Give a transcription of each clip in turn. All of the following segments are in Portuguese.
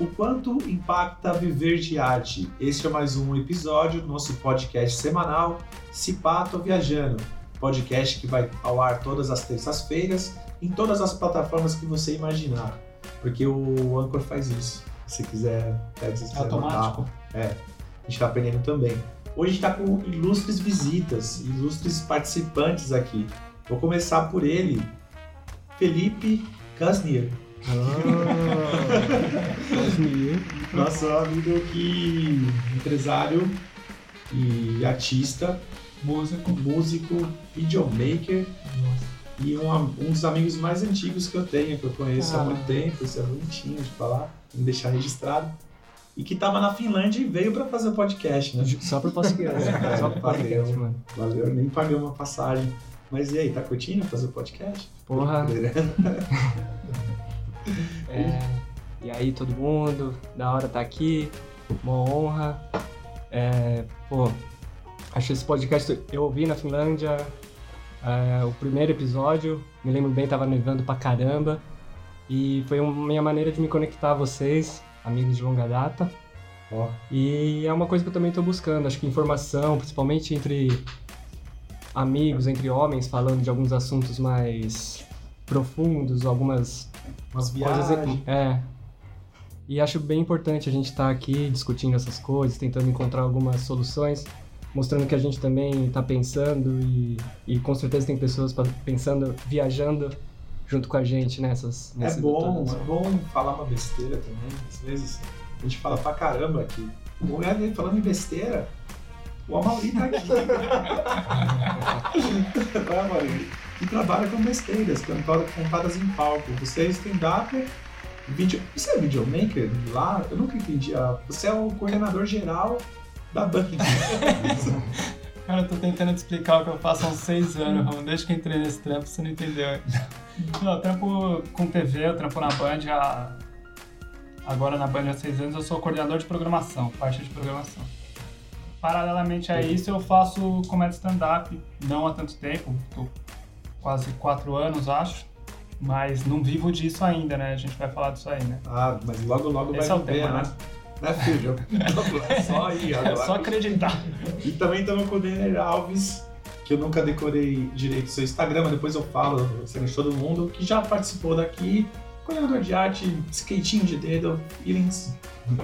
O quanto impacta viver de arte? Este é mais um episódio do nosso podcast semanal Cipato Viajando. Podcast que vai ao ar todas as terças-feiras em todas as plataformas que você imaginar. Porque o Anchor faz isso. Se quiser, pede se quiser Automático. anotar. É, a gente está aprendendo também. Hoje a gente está com ilustres visitas, ilustres participantes aqui. Vou começar por ele, Felipe Kasnier. Nosso amigo que empresário e artista, Músico. músico, videomaker e um, um dos amigos mais antigos que eu tenho, que eu conheço há Ah. muito tempo, isso é bonitinho de falar, me deixar registrado. E que estava na Finlândia e veio para fazer o podcast, né? Só pro podcast. É, Só pro podcast, valeu. mano. Valeu, nem paguei uma passagem. Mas e aí, tá curtindo fazer o podcast? Porra. É, e aí, todo mundo? Da hora tá aqui. Uma honra. É, pô, acho esse podcast. Eu ouvi na Finlândia é, o primeiro episódio. Me lembro bem, tava nevando pra caramba. E foi uma minha maneira de me conectar a vocês, amigos de longa data. Ó, E é uma coisa que eu também estou buscando, acho que informação, principalmente entre amigos, entre homens, falando de alguns assuntos mais profundos, algumas umas coisas. viagens. É. E acho bem importante a gente estar aqui discutindo essas coisas, tentando encontrar algumas soluções, mostrando que a gente também está pensando e, e com certeza tem pessoas pensando, viajando junto com a gente nessas. É bom, é bom falar uma besteira também. Às vezes a gente fala pra caramba aqui. O dele falando em besteira, o Amauri tá aqui. Vai, Amauri. E trabalha com besteiras, cantadas, contadas em palco. Você é stand-up, vídeo. Você é videomaker lá? Eu nunca entendi. ah, Você é o coordenador geral da banda. Cara, eu tô tentando te explicar o que eu faço há uns seis anos, Ramon. Desde que entrei nesse trampo, você não entendeu. Não, eu trampo com TV, eu trampo na Band há... Agora na Band há seis anos, eu sou coordenador de programação, parte de programação. Paralelamente a isso, eu faço comédia stand-up, não há tanto tempo, quase quatro anos, acho. Mas não vivo disso ainda, né? A gente vai falar disso aí, né? Ah, mas logo logo Esse vai é o viver, tema, né? né? Né, filho? É só aí, É agora. só acreditar. E também estamos com o Denner Alves, que eu nunca decorei direito seu Instagram, mas depois eu falo, você de todo mundo, que já participou daqui, coordenador de arte, skatinho de dedo, feelings,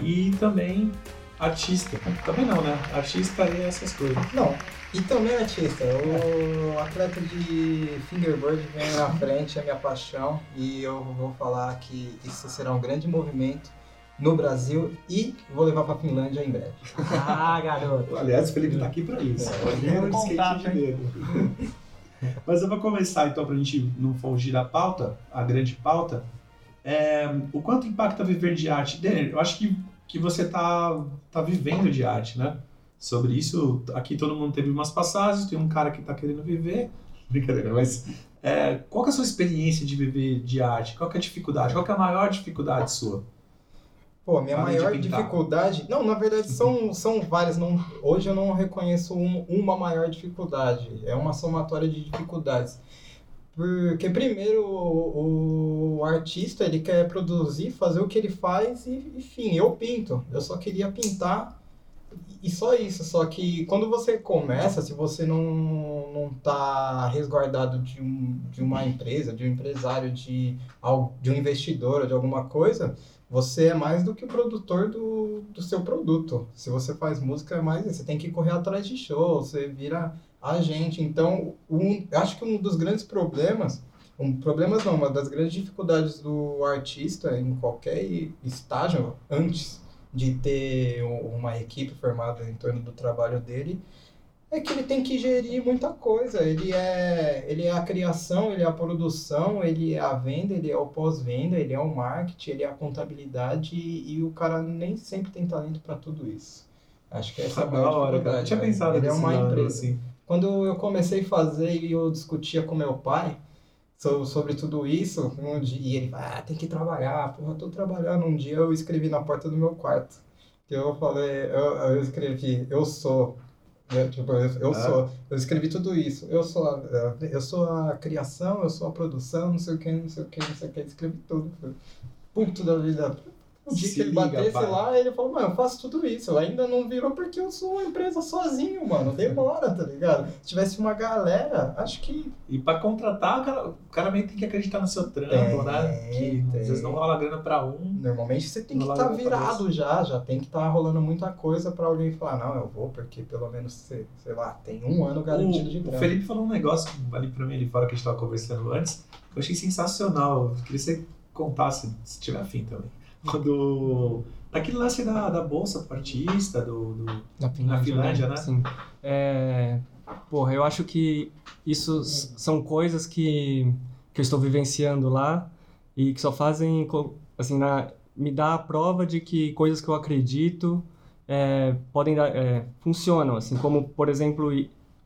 e também artista. Também não, né? Artista e essas coisas. Não, e também artista. O atleta de fingerboard vem na frente, é minha paixão, e eu vou falar que isso será um grande movimento no Brasil e vou levar pra Finlândia em breve. Ah, garoto! Aliás, o Felipe tá aqui pra isso. Coordenador de Contato, skate de dedo. Mas eu vou começar então, pra gente não fugir da pauta, a grande pauta. É, o quanto impacta viver de arte? Denner, eu acho que, que você tá, tá vivendo de arte, né? Sobre isso, aqui todo mundo teve umas passagens, tem um cara que tá querendo viver. Brincadeira, mas é, qual que é a sua experiência de viver de arte? Qual que é a dificuldade? Qual que é a maior dificuldade sua? Pô, minha maior dificuldade. Não, na verdade são, são várias. Não, hoje eu não reconheço um- uma maior dificuldade. É uma somatória de dificuldades. Porque primeiro o, o artista ele quer produzir, fazer o que ele faz e enfim, eu pinto. Eu só queria pintar e só isso. Só que quando você começa, se você não, não tá resguardado de, um, de uma empresa, de um empresário, de, de um investidor ou de alguma coisa, você é mais do que o produtor do, do seu produto. Se você faz música, é mais. Você tem que correr atrás de show, você vira agente. Então, um, acho que um dos grandes problemas, um, problemas não, uma das grandes dificuldades do artista em qualquer estágio, antes de ter uma equipe formada em torno do trabalho dele, é que ele tem que gerir muita coisa. Ele é, ele é a criação, ele é a produção, ele é a venda, ele é o pós-venda, ele é o marketing, ele é a contabilidade e, e o cara nem sempre tem talento para tudo isso. Acho que essa é a maior hora, cara. Eu tinha pensado Ele é uma lado, empresa. assim. Quando eu comecei a fazer e eu discutia com meu pai so- sobre tudo isso, um dia, e ele, ah, tem que trabalhar, porra, tô trabalhando. Um dia eu escrevi na porta do meu quarto. que eu falei, eu, eu escrevi, eu sou. Né, Tipo, eu, eu Ah. sou, eu escrevi tudo isso. Eu sou, a, eu sou a criação, eu sou a produção, não sei o que, não sei o que, não sei o que, escrevi tudo. Puto da vida. O dia Se que ele liga, batesse pai. lá, ele falou, mano, eu faço tudo isso. Ainda não virou porque eu sou uma empresa sozinho, mano. Demora, tá ligado? Se tivesse uma galera, acho que. E pra contratar, o cara, o cara meio tem que acreditar no seu trampo, Tem, né? Que tem. às vezes não rola grana pra um. Normalmente você tem que estar a virado já, já tem que estar rolando muita coisa pra alguém falar, não, eu vou, porque pelo menos, sei, sei lá, tem um ano garantido de O, o grana. Felipe falou um negócio ali pra mim ali fora que a gente tava conversando antes, que eu achei sensacional. Eu queria que você contasse, se tiver afim também. Quando. Daquele lance da, da bolsa pro artista, do. do- Na Finlândia, Finlândia, né? Sim. É, porra, eu acho que isso são coisas que, que eu estou vivenciando lá e que só fazem, assim, na, me dar a prova de que coisas que eu acredito é, podem dar, é, funcionam, assim, como, por exemplo,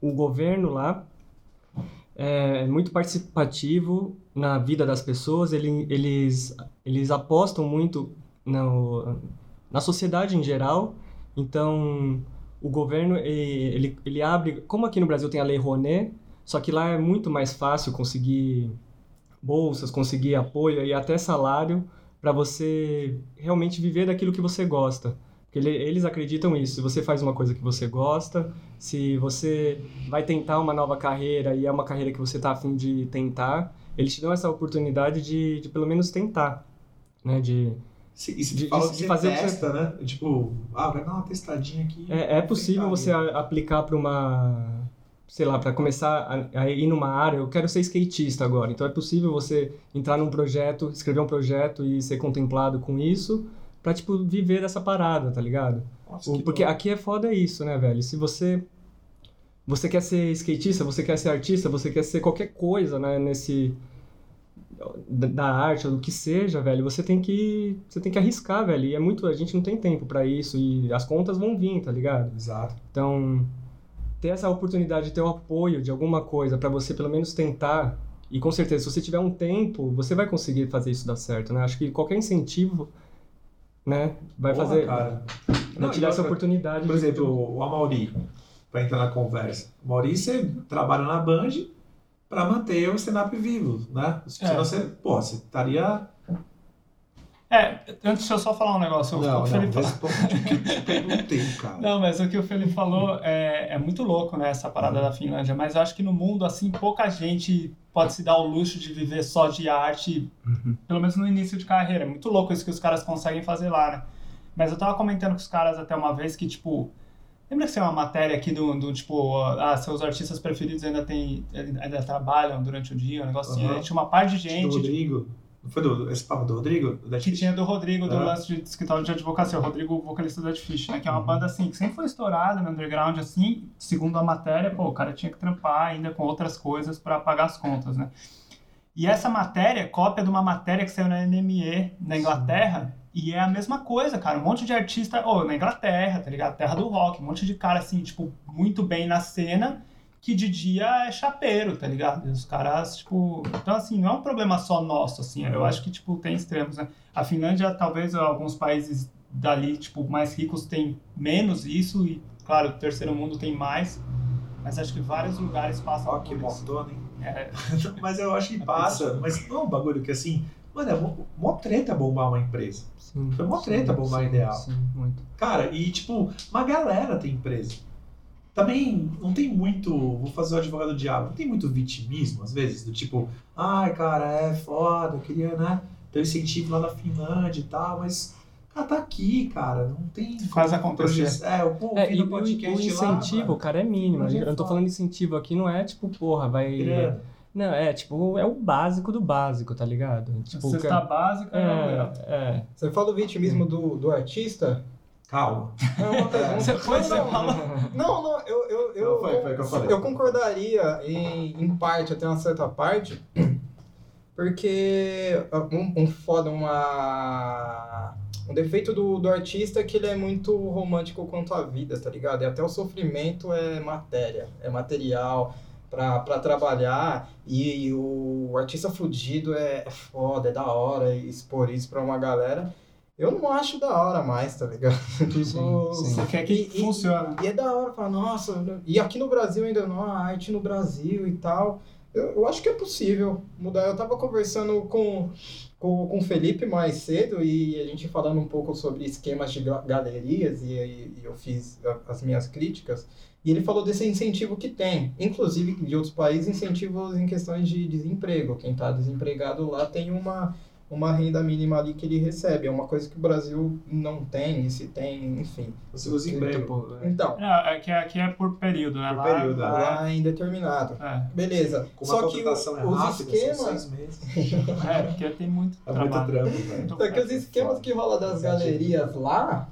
o governo lá é muito participativo na vida das pessoas, ele, eles, eles apostam muito no, na sociedade em geral, então o governo ele, ele, ele abre, como aqui no Brasil tem a Lei Rouanet, só que lá é muito mais fácil conseguir bolsas, conseguir apoio e até salário para você realmente viver daquilo que você gosta. Porque ele- eles acreditam nisso. Se você faz uma coisa que você gosta, se você vai tentar uma nova carreira e é uma carreira que você está afim de tentar, eles te dão essa oportunidade de, de pelo menos tentar, né? De, Se, se De- fala de- de fazer que você- testa, né? Tipo, ah, vai dar uma testadinha aqui. É, é possível você a- aplicar para uma, sei lá, para começar a, a ir numa área. Eu quero ser skatista agora, então é possível você entrar num projeto, escrever um projeto e ser contemplado com isso, para tipo viver dessa parada, tá ligado? Nossa, O- que Porque louco. aqui é foda isso, né, velho? Se você você quer ser skatista, você quer ser artista, você quer ser qualquer coisa, né, nesse da, da arte ou do que seja, velho, você tem que você tem que arriscar, velho. E é muito, a gente não tem tempo pra isso e as contas vão vir, tá ligado? Exato. Então, ter essa oportunidade de ter o apoio de alguma coisa pra você pelo menos tentar, e com certeza, se você tiver um tempo, você vai conseguir fazer isso dar certo, né? Acho que qualquer incentivo, né, vai Porra, fazer, cara. vai dar essa oportunidade. Por de- exemplo, o Amauri, pra entrar na conversa. O Amauri, você trabalha na Band pra manter o stand-up vivo, né? Senão É. você, pô, você estaria... É, antes deixa eu só falar um negócio. O- Não, o não, Felipe o que eu te perguntei, cara. Não, mas o que o Felipe falou é, é muito louco, né, essa parada da Finlândia. Mas eu acho que no mundo, assim, pouca gente pode se dar o luxo de viver só de arte, pelo menos no início de carreira. É muito louco isso que os caras conseguem fazer lá, né? Mas eu tava comentando com os caras até uma vez que, tipo, lembra que tem uma matéria aqui do, do tipo, ah, seus artistas preferidos ainda tem, ainda trabalham durante o dia, um negócio assim. Aham. Aí tinha uma par de gente Rodrigo. Não foi do, esse papo do Rodrigo? Da que tinha do Rodrigo, do Ah. lance de escritório de advocacia, o Rodrigo, vocalista do Dead Fish, né? Que é uma Uhum. banda, assim, que sempre foi estourada no underground, assim, segundo a matéria, pô, o cara tinha que trampar ainda com outras coisas pra pagar as contas, né? E essa matéria é cópia de uma matéria que saiu na NME, na Inglaterra, e é a mesma coisa, cara. Um monte de artista, ô, na Inglaterra, tá ligado? Terra do rock, um monte de cara, assim, tipo, muito bem na cena, que de dia é chapeiro, tá ligado? Os caras, tipo. Então, assim, não é um problema só nosso, assim. Eu acho que, tipo, tem extremos, né? A Finlândia, talvez alguns países dali, tipo, mais ricos têm menos isso, e, claro, o terceiro mundo tem mais. Mas acho que vários lugares passam Ó, que montona, hein? É, mas eu acho que passa. Mas não é um bagulho que assim. Mano, é mó, mó treta bombar uma empresa. Sim, Foi mó treta sim, bombar sim, ideal. Sim, muito. Cara, e tipo, uma galera tem empresa. Também não tem muito. Vou fazer o advogado do diabo. Não tem muito vitimismo, às vezes, do tipo, ai, cara, é foda, eu queria, né? Ter um incentivo lá na Finlândia e tal, mas. Cara, tá aqui, cara. Não tem. Faz acontecer. É, eu pô, É, e no o, podcast o incentivo, lá, cara, é mínimo. É Eu não tô falando incentivo aqui, não é tipo, porra, vai. grana. Não, é tipo, é o básico do básico, tá ligado? Tipo, cesta cara- básica é, é, é. Você fala do vitimismo do, do artista? Calma. É. Você foi, não, você não, fala. não, não, eu, eu, eu, Não, foi- foi eu falei. eu concordaria em, em parte, até uma certa parte, porque um, um foda, uma... Um defeito do, do artista é que ele é muito romântico quanto à vida, tá ligado? E até o sofrimento é matéria, é material pra, pra trabalhar. E, o artista fudido é, é foda, é da hora expor isso pra uma galera. Eu não acho da hora mais, tá ligado? Tipo, sim. Você quer que E- e- funcione. E é da hora falar, nossa, e aqui no Brasil ainda não, a arte no Brasil e tal. Eu, eu acho que é possível mudar. Eu tava conversando com, com, com o Felipe mais cedo e a gente falando um pouco sobre esquemas de ga- galerias e, aí eu fiz as minhas críticas. E ele falou desse incentivo que tem, inclusive de outros países, incentivos em questões de desemprego. Quem está desempregado lá tem uma, uma renda mínima ali que ele recebe. É uma coisa que o Brasil não tem, e se tem, enfim. Você usa emprego. Tipo, é. Então, Não, aqui, aqui é por período, né? Por Lá- período, é. lá- lá é indeterminado. É, Beleza. Só que o- é os rápida, são esquemas. seis meses. é, porque tem muito É muito trabalho. trampo, velho. Muito Só que os esquemas que rola das galerias lá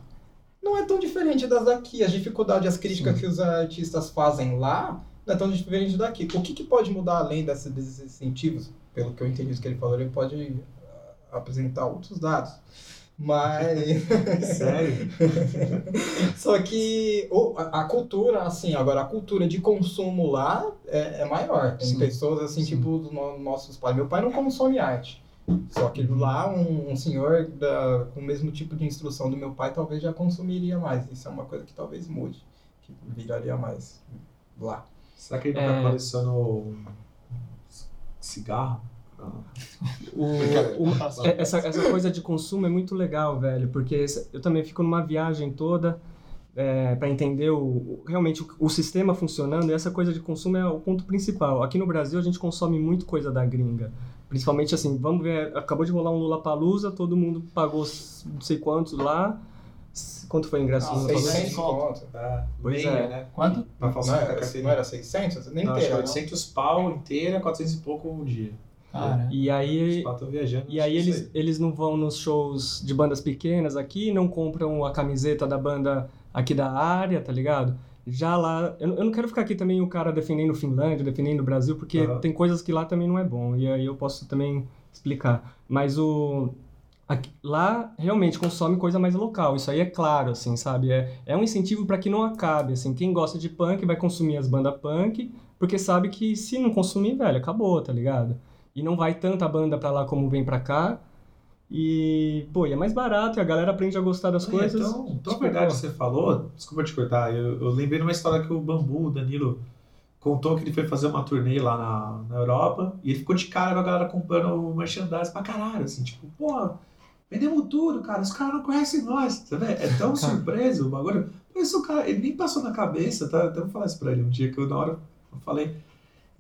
não é tão diferente das daqui. As dificuldades, as críticas que os artistas fazem lá não é tão diferente daqui. O que, que pode mudar além desses incentivos? Pelo que eu entendi do que ele falou, ele pode apresentar outros dados. Mas. Sério? Só que o- a, a cultura, assim, agora a cultura de consumo lá é, é maior. Tem Sim. pessoas assim, Sim. tipo os no- nossos pais. Meu pai não consome arte. Só que lá um, um senhor da- com o mesmo tipo de instrução do meu pai talvez já consumiria mais. Isso é uma coisa que talvez mude, que viraria mais lá. Será que ele nunca É. colecionou cigarro? O, o- é- essa, essa coisa de consumo é muito legal, velho, porque eu também fico numa viagem toda é, para entender o, realmente o, o sistema funcionando e essa coisa de consumo é o ponto principal. Aqui no Brasil a gente consome muito coisa da gringa. Principalmente assim, vamos ver, acabou de rolar um Lula todo mundo pagou não sei quantos lá. Quanto foi o ingresso Ah, do Lollapalooza? 600 conto. É, Pois meia, é. né? Quanto? Pra Não falsificar a era, não era 600? Nem Não, inteira. era não? 800 pau inteira, 400 e pouco um dia. Cara, E aí, viajando. E aí sei. eles, eles não vão nos shows de bandas pequenas aqui, não compram a camiseta da banda aqui da área, tá ligado? Já lá, eu, eu não quero ficar aqui também o cara defendendo Finlândia, defendendo o Brasil, porque Aham. tem coisas que lá também não é bom, e aí eu posso também explicar. Mas o aqui- lá realmente consome coisa mais local, isso aí é claro, assim, sabe? É, é um incentivo para que não acabe, assim, quem gosta de punk vai consumir as bandas punk, porque sabe que se não consumir, velho, acabou, tá ligado? E não vai tanta banda pra lá como vem pra cá. E, pô, e é mais barato e a galera aprende a gostar das É, coisas. Então, então Tipo, verdade que você falou, desculpa te cortar, eu, eu lembrei de uma história que o Bambu, o Danilo, contou que ele foi fazer uma turnê lá na, na Europa e ele ficou de cara com a galera comprando merchandise pra caralho, assim, tipo, pô, vendemos tudo, cara, os caras não conhecem nós, você vê? É tão surpreso o bagulho. Mas o cara, ele nem passou na cabeça, tá? Até vou falar isso pra ele um dia que eu, na hora, eu falei,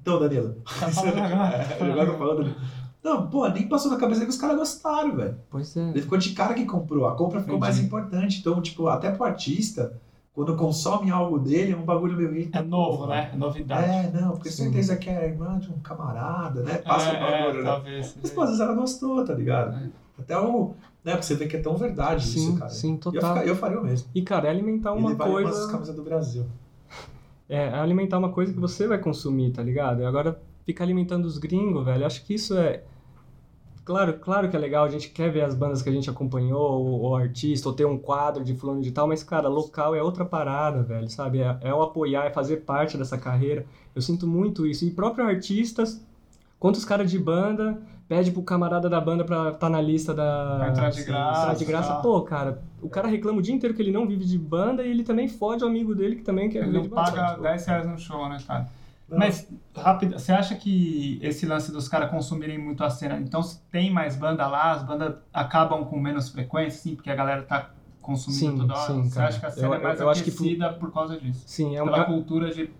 então, Danilo, Tá falando. É, eu falando, Danilo. Não, pô, nem passou na cabeça que os caras gostaram, velho. Pois é. Ele ficou de cara que comprou. A compra ficou Entendi. mais importante. Então, tipo, até pro artista, quando consome algo dele, é um bagulho meio. eita, é novo, porra. né? É novidade. É, não, porque Sim. certeza que é irmã de um camarada, né? Passa é, o bagulho, é, né? talvez. Mas, pô, às vezes ela gostou, tá ligado? É. Até o. Né, porque você vê que é tão verdade isso, Sim, cara. sim, E eu, total. fica- eu faria o mesmo. E, cara, é alimentar E uma umas coisa. camisas do Brasil. É, alimentar uma coisa que você vai consumir, tá ligado? E agora ficar alimentando os gringos, velho. Acho que isso é. Claro, claro que é legal, a gente quer ver as bandas que a gente acompanhou, ou, ou artista, ou ter um quadro de fulano de tal, mas, cara, local é outra parada, velho, sabe? É, é o apoiar, é fazer parte dessa carreira. Eu sinto muito isso. E próprios artistas, quantos caras de banda pede pro camarada da banda pra estar na lista da. Pra entrar de graça, entrar de graça. tá. Pô, cara, o cara reclama o dia inteiro que ele não vive de banda e ele também fode o amigo dele que também quer Ele viver de banda. paga Tipo, 10 reais no show, né, cara? Não. Mas, rápido, você acha que esse lance dos caras consumirem muito a cena, então se tem mais banda lá, as bandas acabam com menos frequência, sim, porque a galera tá consumindo Sim, toda hora? sim, você cara. acha que a cena Eu- é mais eu aquecida por causa disso? Sim, é Pela uma, cultura de...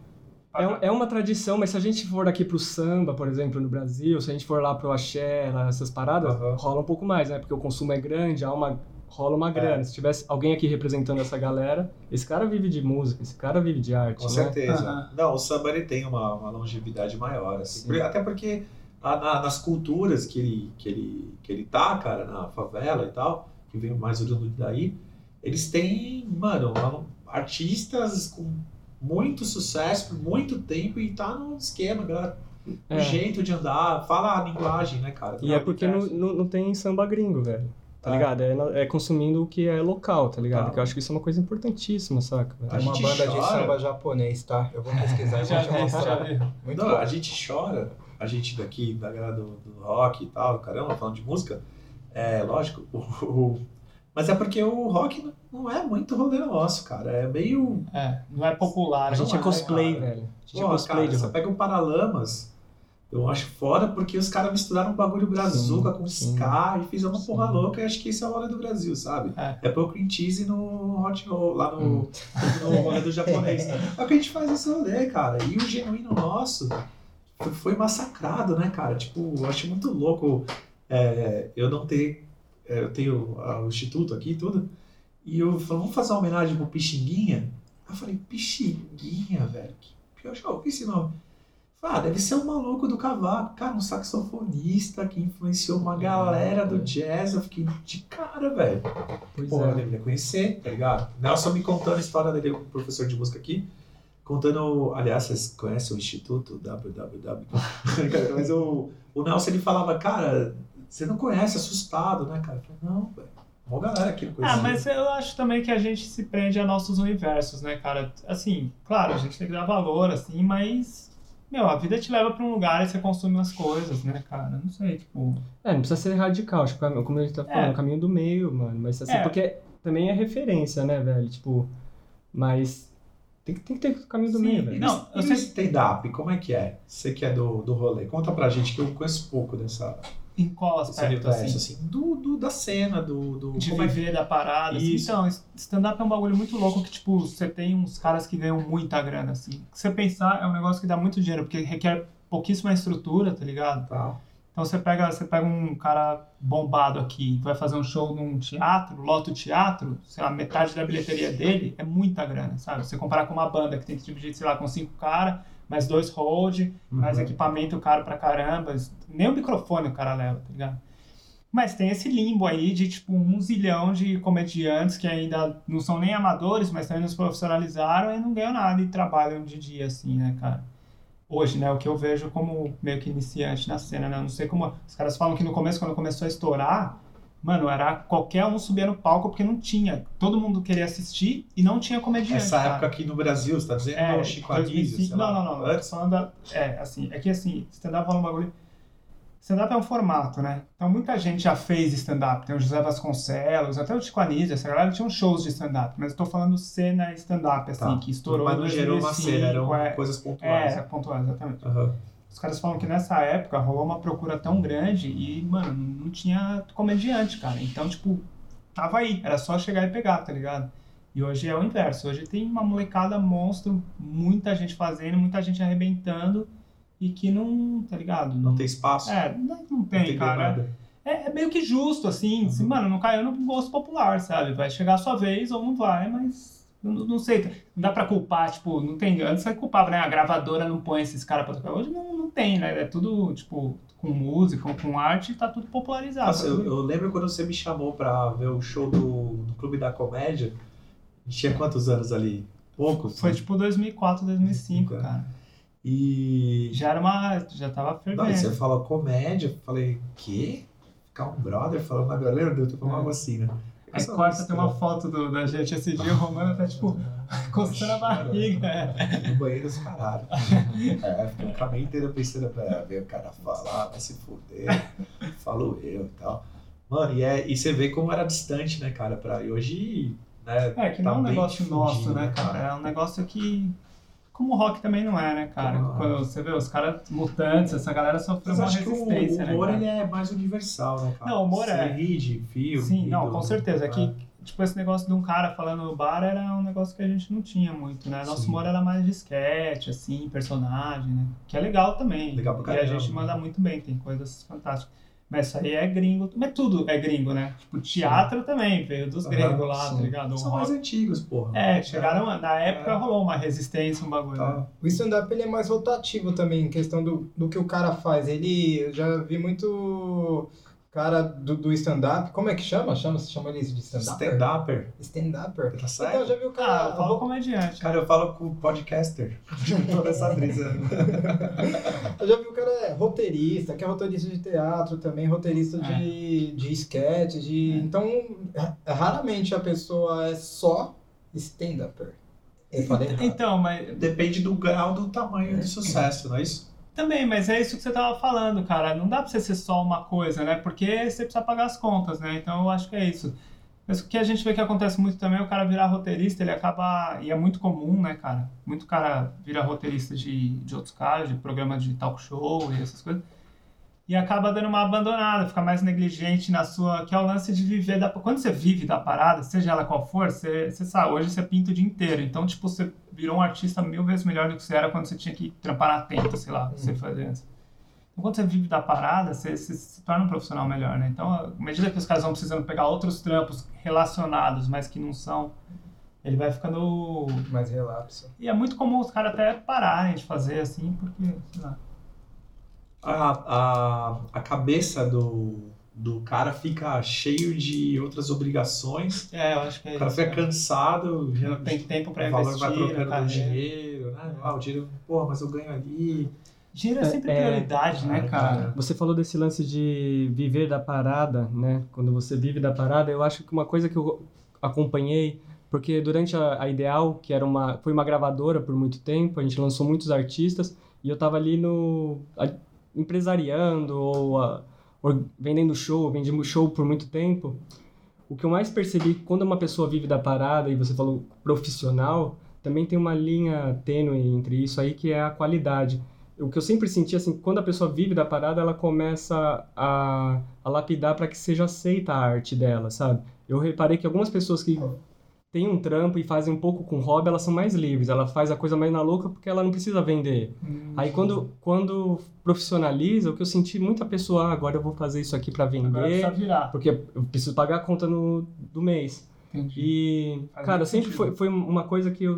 é, é uma tradição, mas se a gente for daqui pro samba, por exemplo, no Brasil, se a gente for lá pro axé, lá, essas paradas, Aham. rola um pouco mais, né? Porque o consumo é grande, há uma, rola uma grana. Se tivesse alguém aqui representando essa galera, esse cara vive de música, esse cara vive de arte, Com né? certeza. Não, o samba ele tem uma, uma longevidade maior, assim. Por- Até porque a- na- nas culturas que ele, que, ele, que ele tá, cara, na favela e tal, que vem mais oriundo daí, eles têm, mano, artistas com muito sucesso por muito tempo e tá no esquema, galera. O É. jeito de andar, fala a linguagem, né, cara? E é porque não, não, não tem samba gringo, velho. Tá Ah. ligado? É, é consumindo o que é local, tá ligado? Tá. Que eu acho que isso é uma coisa importantíssima, saca? Tem uma banda de chora. samba japonês, tá? Eu vou pesquisar e Já vou te mostrar. Muito Não, bom. a gente chora, a gente daqui, da galera do, do rock e tal, caramba, falando de música, é lógico, o, o- Mas é porque o rock não- é muito rolê nosso, cara. É meio. É, não é popular. A gente não é cosplay, cara. velho. A gente é Pô, cosplay cara, você pega o Paralamas, eu acho foda porque os caras misturaram um bagulho brazuca com sim. ska e fizeram uma porra Sim. louca e acho que isso é o rolê do Brasil, sabe? É. É pôr cream cheese no hot roll, lá no, Hum. no rolê do japonês. É o que a gente faz esse rolê, cara. E o genuíno nosso foi- foi massacrado, né, cara? Tipo, eu acho muito louco é, eu não ter. É, eu tenho ah, o instituto aqui e tudo. E eu falei, vamos fazer uma homenagem pro Pixinguinha? Eu falei, Pixinguinha, velho. Que, eu já ouvi esse nome. Falei, ah, deve ser um maluco do cavaco. Cara, um saxofonista que influenciou uma galera do jazz. Eu fiquei de cara, velho. Pô, eu é. deveria conhecer, tá ligado? Nelson me contando a história dele, um professor de música aqui. Contando, aliás, vocês conhecem o Instituto www. Mas o, o Nelson ele falava, cara, você não conhece, assustado, né, cara? Eu falei, não, velho. Uma galera aqui não conhecia. Ah, mas eu acho também que a gente se prende a nossos universos, né, cara? Assim, claro, a gente tem que dar valor, assim, mas. Meu, a vida te leva pra um lugar e você consome umas coisas, né, cara? Não sei, tipo. É, não precisa ser radical, tipo, como a gente tá falando, É. o caminho do meio, mano. Mas assim, É. porque também é referência, né, velho? Tipo, mas tem que, tem que ter o caminho do Sim, meio, velho. não, eu sei- stand-up, como é que é? Você que é do, do rolê. Conta pra gente, que eu conheço pouco dessa, Em qual aspecto, assim? assim. Do, do- da cena, do... do de como é viver da parada. Assim. Isso. Então, stand-up é um bagulho muito louco que, tipo, você tem uns caras que ganham muita grana, assim. Se você pensar, é um negócio que dá muito dinheiro, porque requer pouquíssima estrutura, tá ligado? Tá. Então você pega, você pega um cara bombado aqui, vai fazer um show num teatro, lota o teatro, sei lá, metade da bilheteria dele é muita grana, sabe? Você comparar com uma banda que tem que dividir, sei lá, com cinco caras, mais dois hold, mais Uhum. equipamento caro pra caramba, nem o microfone o cara leva, tá ligado? Mas tem esse limbo aí de, tipo, um zilhão de comediantes que ainda não são nem amadores, mas também não se profissionalizaram e não ganham nada e trabalham de dia, assim, né, cara? Hoje, né, o que eu vejo como meio que iniciante na cena, né? Eu não sei como... Os caras falam que no começo, quando começou a estourar, mano, era qualquer um subia no palco porque não tinha. Todo mundo queria assistir e não tinha comediante, Essa cara. época aqui no Brasil, você tá dizendo? É, Não, Chico Anísio, 2005 sei lá. Não, não, não. não. Antes? Só anda, é, assim, é que assim, stand-up fala um bagulho. Stand-up é um formato, né? Então muita gente já fez stand-up. Tem o José Vasconcelos, até o Chico Anísio, essa galera tinha shows de stand-up. Mas eu tô falando cena stand-up, assim, Tá. que estourou Mas não gerou uma 2005, cena, eram é, coisas pontuais. é, pontual, exatamente. Aham. Os caras falam que nessa época rolou uma procura tão grande e, mano, não tinha comediante, cara. Então, tipo, tava aí, era só chegar e pegar, tá ligado? E hoje é o inverso. Hoje tem uma molecada monstro, muita gente fazendo, muita gente arrebentando e que não, tá ligado? Não tem espaço? É, não, não não tem, tem cara. É, é meio que justo, assim. Se, mano, não caiu no gosto popular, sabe? Vai chegar a sua vez ou não vai, mas. Não, não sei, não dá pra culpar, tipo, não tem. Antes você culpava, né? A gravadora não põe esses caras pra tocar. Hoje não, não tem, né? É tudo, tipo, com música, com arte, tá tudo popularizado. Nossa, eu, eu lembro quando você me chamou pra ver o show do, do Clube da Comédia. Tinha quantos anos ali? Poucos? Foi né? tipo 2004, 2005, É. cara. E. Já era uma. Já tava Não, e você fervendo. falou comédia, eu falei, quê? Ficar um brother falando agora, lembra? Eu tô falando É. algo assim, né? Aí corta, tem uma foto do, da gente esse dia, o Romano tá, tipo, coçando a barriga. é. No banheiro os caralho. É, fiquei o caminho inteiro pensando, pra ver o cara falar, vai se fuder, falo eu e tal. Mano, e, é, e você vê como era distante, né, cara? Pra, e hoje, né? É, que tá não é um negócio nosso, né, cara? É um negócio que. Como o rock também não é, né, cara? É. Quando você vê os caras mutantes, essa galera sofreu uma o, resistência, o né? humor cara? ele é mais universal, né, cara? Não, o humor Você é. ri de filme. Sim, não, do- com certeza. É né? que, tipo, esse negócio de um cara falando no bar era um negócio que a gente não tinha muito, né? Nosso Sim. humor era mais de sketch, assim, personagem, né? Que é legal também. Legal pra E a caramba. gente manda muito bem, tem coisas fantásticas. Mas isso aí é gringo, mas tudo é gringo, né? Tipo, teatro também, veio dos gregos lá, sim. tá ligado? O São rock. mais antigos, porra. É, chegaram, na época É. rolou uma resistência, um bagulho. né? Tá. O stand-up ele é mais rotativo também, em questão do, do que o cara faz. Ele, eu já vi muito cara do, do stand-up, como é que chama? Chama, chama ele de stand-up? Stand-upper. Stand-upper. Tá Então, certo? já vi o Ah, cara... eu falo comediante. Cara, eu falo com o podcaster. Toda essa brisa. Eu já vi o cara é roteirista, que é roteirista de teatro também, roteirista de, de sketch, de... Então, é- raramente a pessoa é só stand-upper. Eu falei errado. Então, mas Depende do grau do tamanho de sucesso, não é isso? Também, mas é isso que você tava falando, cara. Não dá pra você ser só uma coisa, né? Porque você precisa pagar as contas, né? Então eu acho que é isso. Mas o que a gente vê que acontece muito também é o cara virar roteirista, ele acaba. E é muito comum, né, cara? Muito cara vira roteirista de, de outros caras, de programas de talk show e essas coisas. E acaba dando uma abandonada, fica mais negligente na sua. Que é o lance de viver da. Quando você vive da parada, seja ela qual for, você, você sabe, hoje você pinta o dia inteiro. Então, tipo, você virou um artista mil vezes melhor do que você era quando você tinha que trampar na tenta, sei lá, você fazia antes. Então, quando você vive da parada, você, você se torna um profissional melhor, né? Então, à medida que os caras vão precisando pegar outros trampos relacionados, mas que não são, ele vai ficando. Mais relapso. E é muito comum os caras até pararem de fazer assim, porque, sei lá. A, a, a cabeça do, do cara fica cheio de outras obrigações. É, eu acho que é O cara isso. fica né? cansado, Não tem tempo pra o valor investir vai trocando do carreira. dinheiro, né? Ah, o dinheiro, porra, mas eu ganho ali. Dinheiro é sempre É, prioridade, né, é, cara? Você falou desse lance de viver da parada, né? Quando você vive da parada, eu acho que uma coisa que eu acompanhei, porque durante a, a Ideal, que era uma, foi uma gravadora por muito tempo, a gente lançou muitos artistas, e eu tava ali no a- empresariando ou a- or- vendendo show, vendendo show por muito tempo. O que eu mais percebi quando uma pessoa vive da parada e você falou profissional, também tem uma linha tênue entre isso aí que é a qualidade o que eu sempre senti assim, quando a pessoa vive da parada, ela começa a, a lapidar para que seja aceita a arte dela, sabe? Eu reparei que algumas pessoas que têm um trampo e fazem um pouco com hobby, elas são mais livres, ela faz a coisa mais na louca porque ela não precisa vender. Hum, Aí quando quando profissionaliza, o que eu senti muita pessoa, ah, agora eu vou fazer isso aqui para vender, porque eu preciso pagar a conta no, do mês. Entendi. E, Faz cara, sempre sentido. foi, foi uma coisa que eu,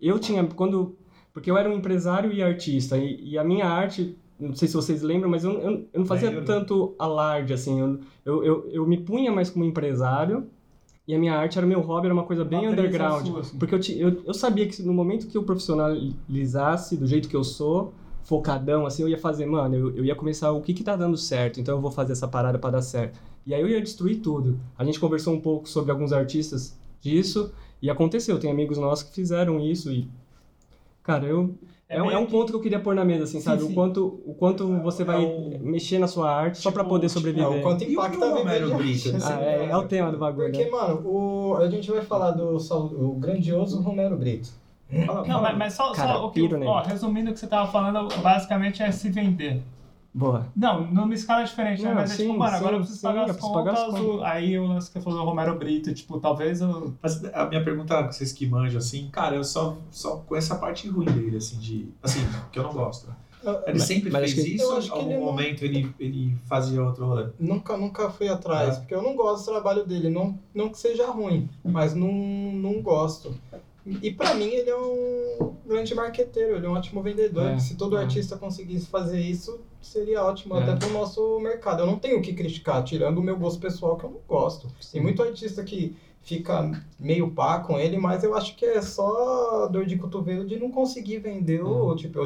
eu tinha, quando, porque eu era um empresário e artista, e, e a minha arte, não sei se vocês lembram, mas eu, eu, eu não fazia Lembro. tanto alarde, assim, eu, eu, eu, eu me punha mais como empresário, e a minha arte era meu hobby, era uma coisa bem Uma underground, sua, assim. porque eu, eu, eu sabia que no momento que eu profissionalizasse do jeito que eu sou, focadão, assim, eu ia fazer, mano, eu, eu ia começar o que que tá dando certo, então eu vou fazer essa parada pra dar certo. E aí eu ia destruir tudo. A gente conversou um pouco sobre alguns artistas disso, e aconteceu, tem amigos nossos que fizeram isso e... Cara, eu... É, um- meio é um que- ponto que eu queria pôr na mesa, assim, sabe? sim. O quanto, o quanto você vai o- mexer na sua arte só pra Tipo, poder tipo, sobreviver. É, o quanto o impacta a Romero de Brito? arte. Ah, é, é o tema do bagulho, Porque, né? mano, o, a gente vai falar do sal- o grandioso Romero Brito. Fala, Não, fala. mas, só, Cara, só o que, ó, resumindo o que você tava falando, basicamente é se vender. Boa. Não, numa escala diferente, né? Não, Mas é sim, tipo, mano, agora eu preciso sim, pagar eu as preciso pagar contas. as o- aí o lance que falou do Romero Brito, tipo, talvez eu. Mas a minha pergunta, vocês que manjam, assim, cara, eu só, só conheço a parte ruim dele, assim, de. Assim, que eu não gosto. Ele sempre mas fez isso, ou em algum ele não- momento ele, ele fazia outro rolê? Nunca, nunca fui atrás, É. porque eu não gosto do trabalho dele. Não, não que seja ruim, mas não, não gosto. E pra mim ele é um grande marqueteiro, ele é um ótimo vendedor. É, Se todo é. artista conseguisse fazer isso, seria ótimo É. até pro nosso mercado. Eu não tenho o que criticar, tirando o meu gosto pessoal que eu não gosto. Tem muito artista que fica meio pá com ele, mas eu acho que é só dor de cotovelo de não conseguir vender o tipo. eu-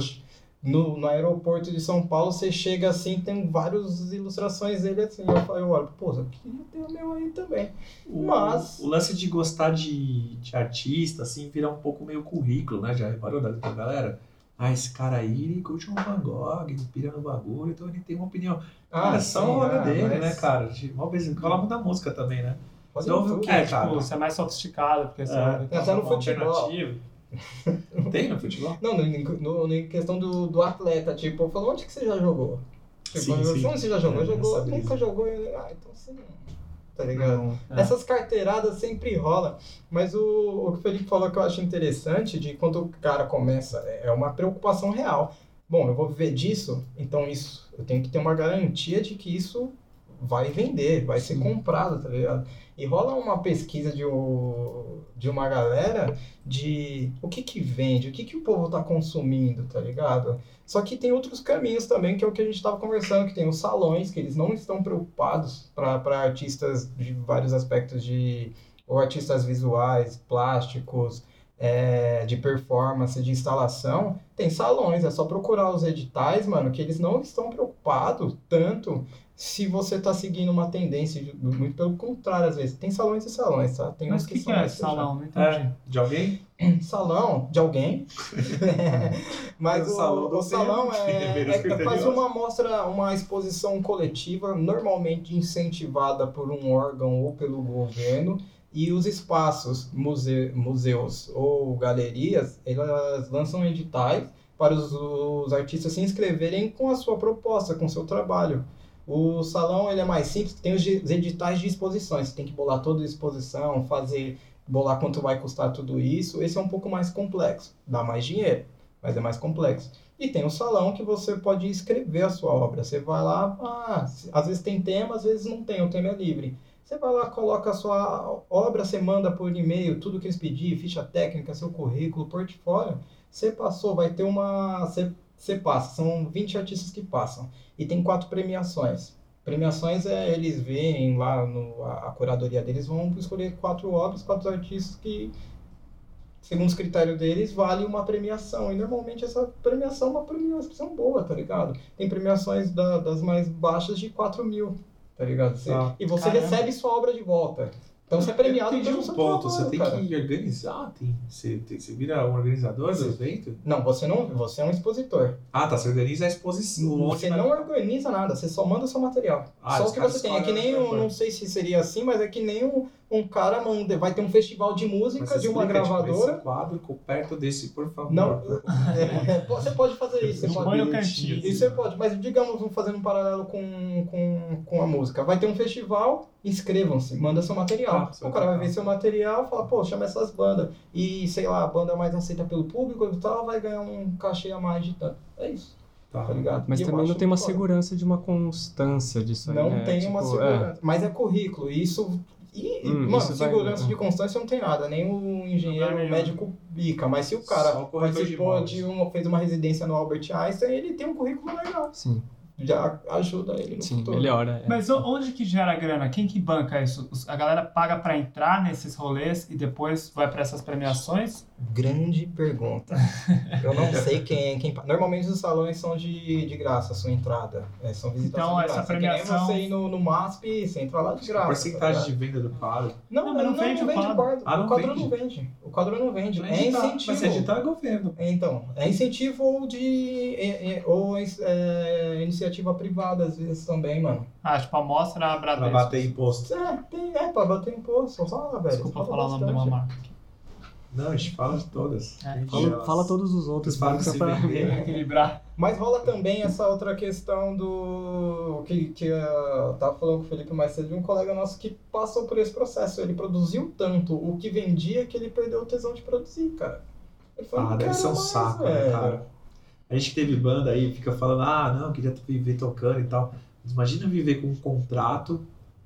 no, no aeroporto de São Paulo, você chega assim, tem várias ilustrações dele assim. Eu, falo- eu olho, pô, queria ter o meu aí também. O, Mas- o lance de gostar de, de artista, assim, vira um pouco meio currículo, né? Já reparou da, galera? Ah, esse cara aí, ele curte um Van Gogh, ele pira no bagulho, então ele tem uma opinião. cara, é só sim, o rolê ah, dele, mas né, cara? De uma vez cola muito da música também, né? Pode Então, o que É, É, cara. tipo, você é mais sofisticado, porque você É. Tem até no futebol. alternativa. Tem no futebol? Não, no, em questão do, do atleta, tipo, eu falo, onde que você já jogou? Tipo, Sim, sim. onde você já jogou? É, jogou brisa. nunca jogou. Ah, então você não. Tá ligado? É. Essas carteiradas sempre rola, mas o, o que o Felipe falou que eu acho interessante de quando o cara começa, é uma preocupação real. Bom, eu vou viver disso, então isso, eu tenho que ter uma garantia de que isso vai vender, vai ser comprado, tá ligado? E rola uma pesquisa de, o- de uma galera de o que que vende, o que que o povo tá consumindo, tá ligado? Só que tem outros caminhos também, que é o que a gente estava conversando, que tem os salões, que eles não estão preocupados para artistas de vários aspectos de ou artistas visuais, plásticos, é, de performance, de instalação, tem salões, é só procurar os editais, mano, que eles não estão preocupados tanto se você tá seguindo uma tendência, de- muito pelo contrário, às vezes. Tem salões e salões, tá? Tem Mas uns o que, que são é salão? Não entendi. É, de alguém? salão de alguém. Mas O o, salão o do salão é, é, é quase Criteriosos. uma mostra, uma exposição coletiva, normalmente incentivada por um órgão ou pelo governo, E os espaços, muse- museus ou galerias, elas lançam editais para os, os artistas se inscreverem com a sua proposta, com o seu trabalho. O salão ele é mais simples, tem os editais de exposições, você tem que bolar toda a exposição, fazer, bolar quanto vai custar tudo isso. Esse é um pouco mais complexo, dá mais dinheiro, mas é mais complexo. E tem o salão que você pode escrever a sua obra. Você vai lá, ah, às vezes tem tema, às vezes não tem, o tema é livre. Você vai lá, coloca a sua obra, você manda por e-mail, tudo que eles pedirem, ficha técnica, seu currículo, portfólio. Você passou, vai ter uma. Você, você passa, são 20 artistas que passam. E tem quatro premiações. Premiações é eles veem lá no, a, a curadoria deles, vão escolher quatro obras, quatro artistas que, segundo os critérios deles, vale uma premiação. E normalmente essa premiação é uma premiação boa, tá ligado? Tem premiações da- das mais baixas de 4 mil, tá ligado? Você- Tá. E você Caramba. recebe sua obra de volta. Então você é premiado Entendi um ponto. Você tem cara. que organizar, tem, você, tem, você vira um organizador do evento? Não, você não, você é um expositor. Ah, tá. Você organiza a exposição. Você não organiza nada, você só manda seu material. Ah, só o que você tem. É que nem um, vai não sei se seria assim, mas é que nem um, um cara manda, vai ter um festival de música de uma tipo, gravadora. esse quadro co- perto desse, por favor. Não, é, você pode fazer isso. Você Não pode, bilhetinho. cantinho. Isso você pode, mas digamos, vamos fazer um paralelo com, com, com a música. Vai ter um festival, inscrevam-se, manda seu material. Ah, o cara vai ver seu material fala, pô, chama essas bandas. E, sei lá, a banda mais aceita pelo público e tal, vai ganhar um cachê a mais de tanto. É isso, Tá. tá ligado? Mas E também não tem uma segurança de uma constância disso aí, Não né? tem uma Tipo, segurança. Mas é currículo. E isso. E, Hum, mano, isso vai- segurança hum. de constância não tem nada. Nem o engenheiro, o médico bica. Mas se o cara o de participou imóveis. de uma. fez uma residência no Albert Einstein, ele tem um currículo legal. Sim, Já ajuda ele no sim, futuro. melhora. é. Mas onde que gera grana? Quem que banca isso? A galera paga pra entrar nesses rolês e depois vai pra essas premiações? Grande pergunta. Eu não sei quem, quem. Normalmente os salões são de, de graça, a sua entrada. É, são visitações Então, de essa graça. É premiação- Que nem você ir no, no MASP, você entra lá de graça. Porcentagem tá de venda do quadro. Não, Não, não, mas não não, vende vende, o o quadro. Ah, não o quadro vende? não vende. O quadro não vende. Não É editar, incentivo. Mas editar é governo. Então, é incentivo ou de. é- é- ou é, iniciativa privada, às vezes também, mano. Ah, tipo, a mostra a Pra Bradesco. bater imposto. É, tem, é pra bater imposto. Fala, velho. Desculpa fala falar o nome de uma marca aqui. Não, a gente fala de todas. É. Fala, fala todos os outros, vender. Equilibrar. Mas rola também essa outra questão do. que, que eu tava falando com o Felipe mais cedo, de um colega nosso que passou por esse processo. Ele produziu tanto o que vendia que ele perdeu o tesão de produzir, cara. Ele falou, Ah, deve "Cara, ser um mas, saco, né, cara? A gente que teve banda aí, fica falando, ah, não, queria viver tocando e tal. Mas imagina viver com um contrato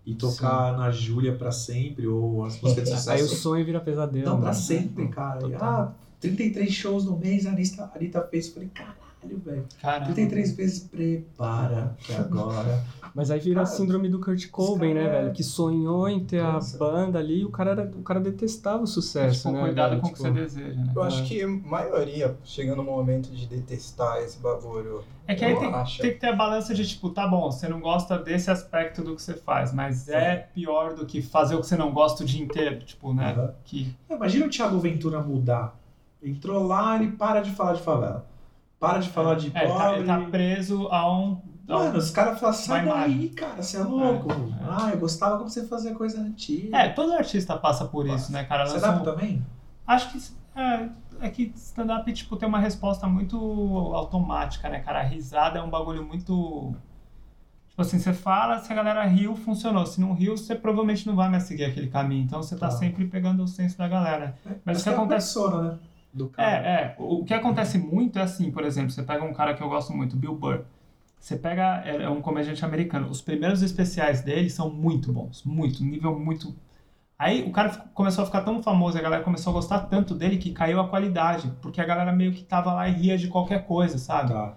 e tocar na Júlia pra sempre, ou as músicas de Aí o sucesso. sonho vira pesadelo. Não, pra né? sempre, cara. E, Total. ah, 33 shows no mês, a Anitta, a Anitta fez. Falei, caralho, velho. Caramba. 33 vezes, prepara, que agora. Mas aí vira a Cara, síndrome do Kurt Cobain, né, é- velho? Que sonhou em ter a banda ali e o cara, era, o cara detestava o sucesso, Tipo, né? cuidado velho? com o que Tipo, você deseja, né? Eu acho que a maioria chega no momento de detestar esse bagulho. É que aí tem, tem que ter a balança de tipo, tá bom, você não gosta desse aspecto do que você faz, mas é pior do que fazer o que você não gosta o dia inteiro, tipo, né? Aham. Que Imagina o Thiago Ventura mudar. Entrou lá, ele para de falar de favela. Para de falar de é, ele, tá, ele tá pobre. preso a um. a um- Mano, os caras falam, sai daí, cara, você é louco. É, é. Ah, eu gostava como você fazia coisa antiga. É, todo artista passa por isso, né, cara? Você dá um- também? Acho que é, é que stand-up tipo, tem uma resposta muito automática, né, cara? A risada é um bagulho muito. Tipo assim, você fala, se a galera riu, funcionou. Se não riu, você provavelmente não vai mais seguir aquele caminho. Então você tá Tá. sempre pegando o senso da galera. Mas Acho o que é acontece- persona, né? Do cara. É, é. O que acontece muito é assim, por exemplo, você pega um cara que eu gosto muito, Bill Burr. Você pega, é é um comediante americano. Os primeiros especiais dele são muito bons, muito, nível muito. Aí o cara começou a ficar tão famoso, a galera começou a gostar tanto dele que caiu a qualidade, porque a galera meio que tava lá e ria de qualquer coisa, sabe? Tá.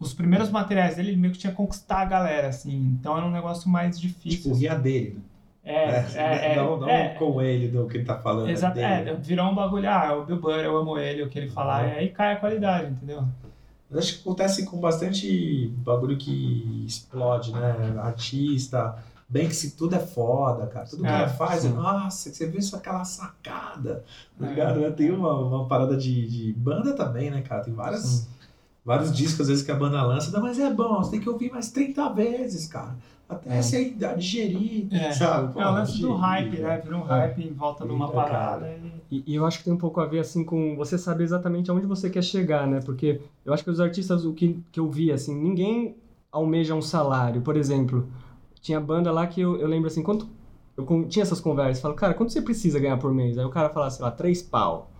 Os primeiros materiais dele, ele meio que tinha que conquistar a galera, assim. Então era um negócio mais difícil. Tipo, ria dele. né? É, é, é, não não é, com ele, do que ele tá falando. Exato, é dele. é, virou um bagulho, ah, é o Bill Burr, eu amo ele, o que ele falar, e aí cai a qualidade, entendeu? Eu Acho que acontece com bastante bagulho que explode, né? Artista, bem que se tudo é foda, cara. Tudo que É, ela faz, é, sim. nossa, você vê só aquela sacada, tá É. ligado? né? Tem uma, uma parada de, de banda também, né, cara? Tem várias, Sim. vários discos, às vezes, que a banda lança, "Não, mas é bom, você tem que ouvir mais 30 vezes, cara. Até É. você digerir, É. sabe? Pô, É o lance do hype, né? Vira um hype em volta de uma parada. E... E, eu acho que tem um pouco a ver assim com você saber exatamente aonde você quer chegar, né? Porque eu acho que os artistas, o que, que eu vi, assim, ninguém almeja um salário. Por exemplo, tinha banda lá que eu, eu lembro assim, quanto. Eu tinha essas conversas, falo, cara, quanto você precisa ganhar por mês? Aí o cara fala, sei lá, três pau.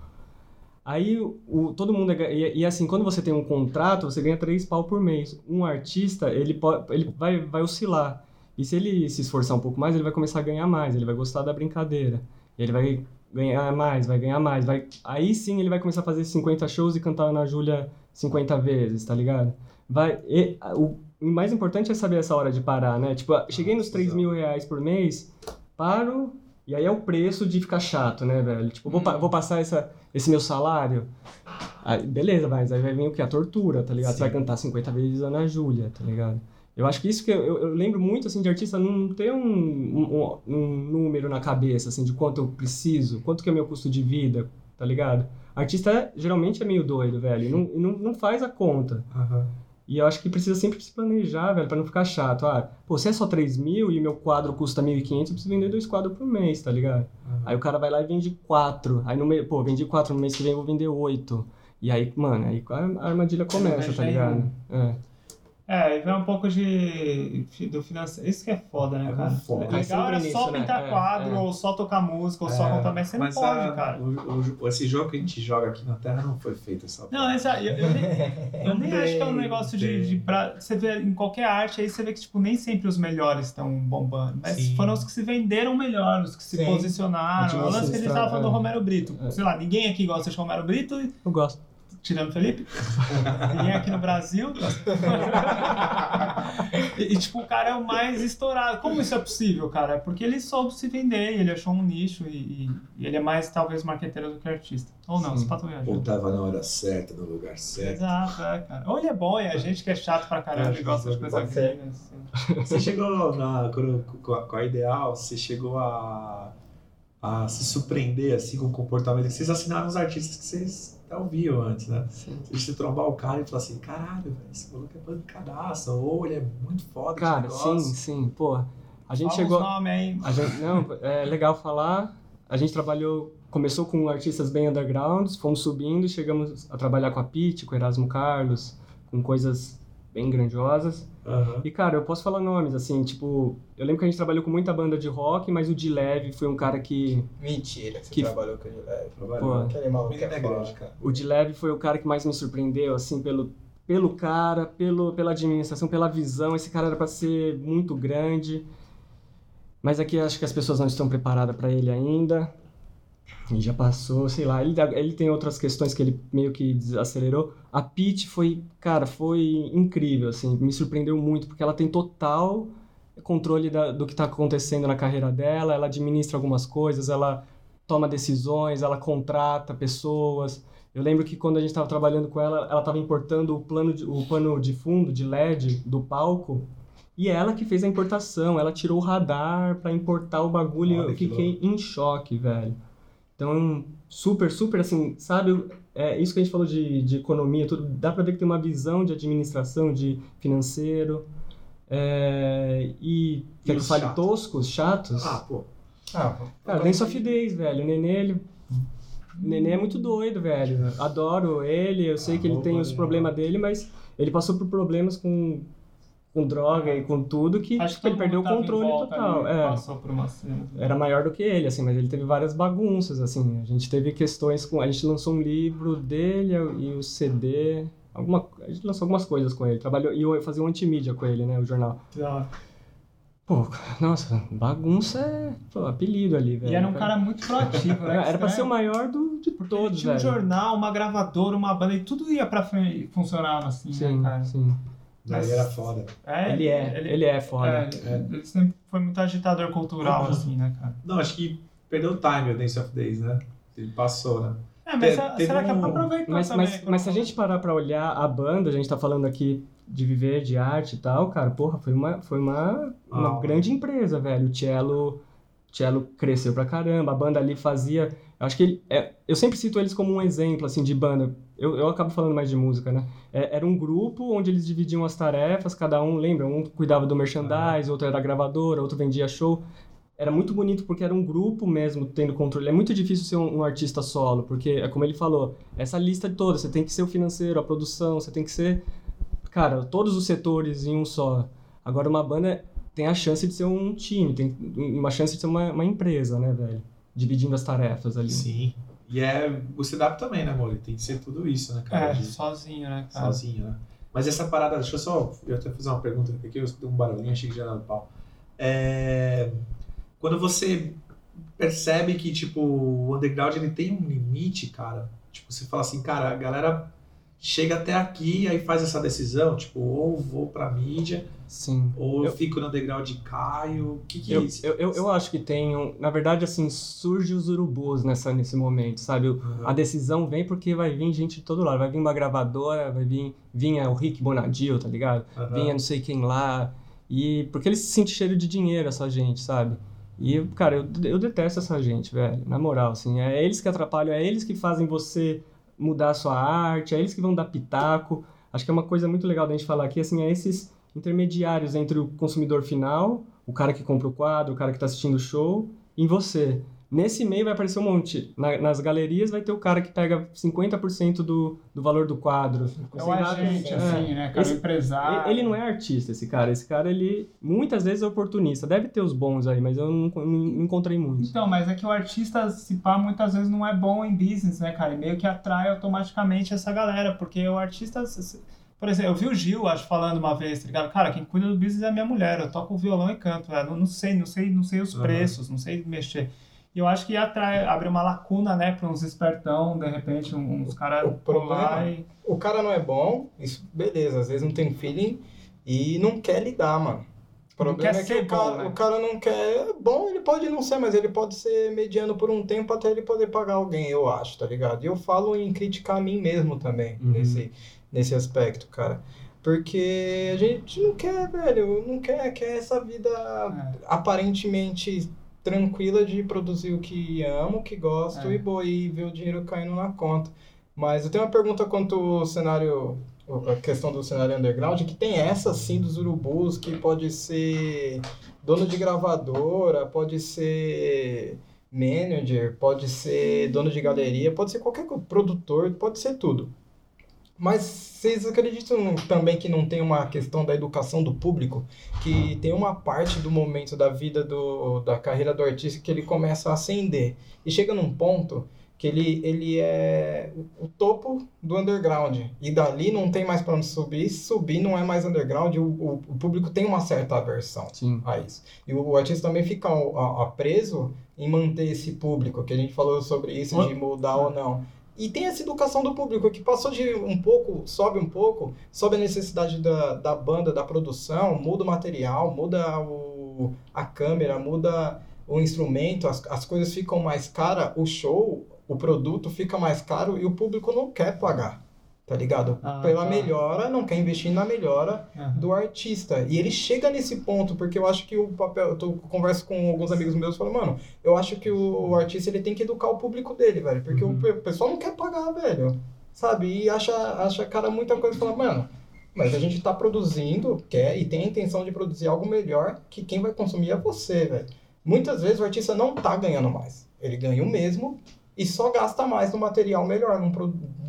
Aí o, todo mundo. é E, e assim, quando você tem um contrato, você ganha três pau por mês. Um artista, ele, pode, ele vai, vai oscilar. E se ele se esforçar um pouco mais, ele vai começar a ganhar mais, ele vai gostar da brincadeira. E ele vai ganhar mais, vai ganhar mais. Vai... Aí sim ele vai começar a fazer 50 shows e cantar Ana Júlia 50 vezes, tá ligado? Vai... E, o, o mais importante é saber essa hora de parar, né? Tipo, ah, cheguei nos 3 mil reais por mês, paro, e aí é o preço de ficar chato, né, velho? Tipo, vou, pa- vou passar essa, esse meu salário. Aí, beleza, mas aí vai vir o que? A tortura, tá ligado? Você vai cantar 50 vezes Ana Júlia, tá ligado? Eu acho que isso que eu, eu, lembro muito, assim, de artista não ter um, um, um número na cabeça, assim, de quanto eu preciso, quanto que é meu custo de vida, tá ligado? Artista geralmente é meio doido, velho, e não, não, não faz a conta. Aham. E eu acho que precisa sempre se planejar, velho, pra não ficar chato. Ah, pô, se é só 3 mil e meu quadro custa 1.500, eu preciso vender dois quadros por mês, tá ligado? Aham. Aí o cara vai lá e vende quatro. Aí no meio, pô, vendi quatro no mês que vem, eu vou vender oito. E aí, mano, aí a armadilha começa, tá ligado? É. É, e vai um pouco de, do financeiro. Isso que é foda, né, É cara? muito foda. Legal era só né? pintar É, quadro, é. ou só tocar música, ou só É, contar, mas você não mas pode, a- cara. o- o- esse jogo que a gente joga aqui na Terra não foi feito só pra- Não, essa, eu, eu nem, eu nem acho que é um negócio de, de pra, você vê em qualquer arte aí você vê que tipo nem sempre os melhores estão bombando, mas Sim. foram os que se venderam melhor, os que se Sim. posicionaram. É o lance que a gente tava falando do É. Romero Brito. É. Sei lá, ninguém aqui gosta de Romero Brito, Eu gosto. Tirando o Felipe. ninguém aqui no Brasil. e, e, tipo, o cara é o mais estourado. Como isso é possível, cara? É porque ele soube se vender, ele achou um nicho e, e- e ele é mais talvez marqueteiro do que artista. Ou não, Sim. se pato. Ou tava na hora certa, no lugar certo. Exato, é, cara. Ou ele é bom e a gente que é chato pra caramba Acho e gosta de que coisa pode ser. gringa. Assim. Você chegou na, quando- com, a, com a Ideal, você chegou a, a se surpreender assim com o comportamento. Vocês assinaram os artistas que vocês até ouviam antes, né? Sim. Você trombar o cara e falar assim, caralho, velho, esse maluco é bancadaça, ou ele é muito foda esse Cara, sim, sim. Pô, a gente Fala chegou. nomes aí. A gente, não, é legal falar. A gente trabalhou, começou com artistas bem undergrounds, fomos subindo, chegamos a trabalhar com a Pete, com Erasmo Carlos, com coisas bem grandiosas. Aham. E cara, eu posso falar nomes, assim, tipo, eu lembro que a gente trabalhou com muita banda de rock, mas o de leve foi um cara que. Mentira que você Que- trabalhou com ele. É, Trabalhou. Pô, aquele maluco Menino é é grande, cara. O de leve foi o cara que mais me surpreendeu, assim, pelo, pelo cara, pelo, pela administração, pela visão. Esse cara era pra ser muito grande. Mas aqui acho que as pessoas não estão preparadas para ele ainda. E já passou, sei lá. Ele, ele tem outras questões que ele meio que desacelerou. A Pete foi, cara, foi incrível, assim. Me surpreendeu muito, porque ela tem total controle da- do que está acontecendo na carreira dela. Ela administra algumas coisas, ela toma decisões, ela contrata pessoas. Eu lembro que quando a gente estava trabalhando com ela, ela estava importando o, plano de, o pano de fundo de LED do palco. E ela que fez a importação, ela tirou o radar para importar o bagulho e Olha eu que fiquei em choque, velho. Então, super, super assim, sabe? É, isso que a gente falou de, de economia, tudo, dá pra ver que tem uma visão de administração, de financeiro. É, e, quer que eu os fale chatos? toscos, chatos? Ah, pô. Ah, Cara, Dance of Days, velho. O Nenê, ele... O Nenê é muito doido, velho. Adoro ele, eu sei Ah, que ele tem os problemas dele, mas ele passou por problemas com, com droga e com tudo que Acho tipo, ele perdeu o controle total. É, Passou por uma cena. era maior do que ele, assim, mas ele teve várias bagunças, assim. A gente teve questões com... A gente lançou um livro dele e o CD... Alguma, a gente lançou algumas coisas com ele. Trabalhou, e eu fazia um antimídia com ele, né, o jornal. Da- Pô, nossa, bagunça é pô, apelido ali, velho. E era um cara muito proativo, né? Era pra ser o maior do, de Porque todos, tinha um velho. jornal, uma gravadora, uma banda, e tudo ia pra frente, funcionava assim, Sim, né, cara? sim. Daí era foda. É, Ele é, ele, é foda. é, ele sempre foi muito agitador cultural, assim, né, cara? Não, acho que perdeu o time o Dance of Days, né? Ele passou, né? É, mas Te- será que é pra aproveitar Mas, também? mas, mas se a gente parar pra olhar a banda, a gente tá falando aqui de viver de arte e tal, cara, porra, foi uma, foi uma, uma Ah, grande empresa, velho. O Cello, cello cresceu pra caramba, a banda ali fazia. Eu acho que ele, é, eu sempre cito eles como um exemplo assim de banda. Eu, eu acabo falando mais de música, né? É, era um grupo onde eles dividiam as tarefas, cada um, lembra? Um cuidava do merchandise, outro era gravadora, outro vendia show. Era muito bonito porque era um grupo mesmo tendo controle. É muito difícil ser um, um artista solo, porque é como ele falou, essa lista toda, você tem que ser o financeiro, a produção, você tem que ser, cara, todos os setores em um só. Agora uma banda tem a chance de ser um time, tem uma chance de ser uma, uma empresa, né, velho? Dividindo as tarefas ali. Sim. E é o setup também, né, Molly? Tem que ser tudo isso, né, cara? É, De- sozinho, né, cara? sozinho, né? Mas essa parada, deixa eu só. Eu até fazer uma pergunta aqui, eu escutei um barulhinho, achei que já era no pau. É, quando você percebe que, tipo, o underground ele tem um limite, cara. Tipo, você fala assim, cara, a galera chega até aqui aí faz essa decisão, tipo, ou vou pra mídia, Sim. ou eu, fico no underground e caio. O que que Eu, é isso? eu, eu, eu acho que tem um, na verdade assim surge os urubus nessa nesse momento sabe Uhum. a decisão vem porque vai vir gente de todo lado vai vir uma gravadora vai vir vinha o Rick Bonadio tá ligado Aham. vinha não sei quem lá e porque eles sentem cheiro de dinheiro essa gente sabe e cara eu, eu detesto essa gente velho na moral assim é eles que atrapalham é eles que fazem você mudar a sua arte é eles que vão dar pitaco acho que é uma coisa muito legal da gente falar aqui assim é esses intermediários entre o consumidor final, o cara que compra o quadro, o cara que está assistindo o show, e você. Nesse meio vai aparecer um monte. Na- nas galerias vai ter o cara que pega 50% do, do valor do quadro. É o agente, é. assim, né, cara? Esse- empresário. Ele não é artista, esse cara. Esse cara, ele muitas vezes é oportunista. Deve ter os bons aí, mas eu não, não- encontrei muitos. Então, mas é que o artista, se pá, muitas vezes não é bom em business, né, cara? E meio que atrai automaticamente essa galera, porque o artista. Por exemplo, eu vi o Gil, acho, falando uma vez, tá ligado? Cara, quem cuida do business é a minha mulher, eu toco violão e canto, velho. Não, não sei, não sei, não sei os Aham. preços, não sei mexer. E eu acho que atrai, abre uma lacuna, né, pra uns espertão, de repente, um- uns caras o problema- pular e. O cara não é bom, isso beleza, às vezes não tem feeling e não quer lidar, mano. O problema quer é que ser o cara, bom, né? o cara não quer. Bom, ele pode não ser, mas ele pode ser mediano por um tempo até ele poder pagar alguém, eu acho, tá ligado? E eu falo em criticar a mim mesmo também, Uhum. nesse, nesse aspecto, cara. Porque a gente não quer, velho, não quer, quer essa vida É. aparentemente tranquila de produzir o que amo, o que gosto É. e, boa, e ver o dinheiro caindo na conta. Mas eu tenho uma pergunta quanto ao cenário, a questão do cenário underground, que tem essa sim dos urubus, que pode ser dono de gravadora, pode ser manager, pode ser dono de galeria, pode ser qualquer produtor, pode ser tudo. Mas vocês acreditam também que não tem uma questão da educação do público? Que tem uma parte do momento da vida do, da carreira do artista que ele começa a ascender. E chega num ponto que ele, ele é o topo do underground. E dali não tem mais para onde subir. Subir não é mais underground, o, o, o público tem uma certa aversão Sim. a isso. E o, o artista também fica a, a preso em manter esse público, que a gente falou sobre isso, de mudar ou não. E tem essa educação do público, que passou de um pouco, sobe um pouco, sobe a necessidade da, da banda, da produção, muda o material, muda o, a câmera, muda o instrumento, as, as coisas ficam mais caras, o show, o produto fica mais caro e o público não quer pagar, tá ligado? Ah, Pela tá. melhora, não quer investir na melhora Aham. do artista. E ele chega nesse ponto, porque eu acho que o papel. Eu tô, converso com alguns amigos meus e falo, mano, eu acho que o, o artista ele tem que educar o público dele, velho. Porque Uhum. o pe- pessoal não quer pagar, velho. Sabe? E acha, acha cara muita coisa e fala, mano. Mas a gente tá produzindo, quer e tem a intenção de produzir algo melhor que quem vai consumir é você, velho. Muitas vezes o artista não tá ganhando mais. Ele ganha o mesmo e só gasta mais no material melhor, num,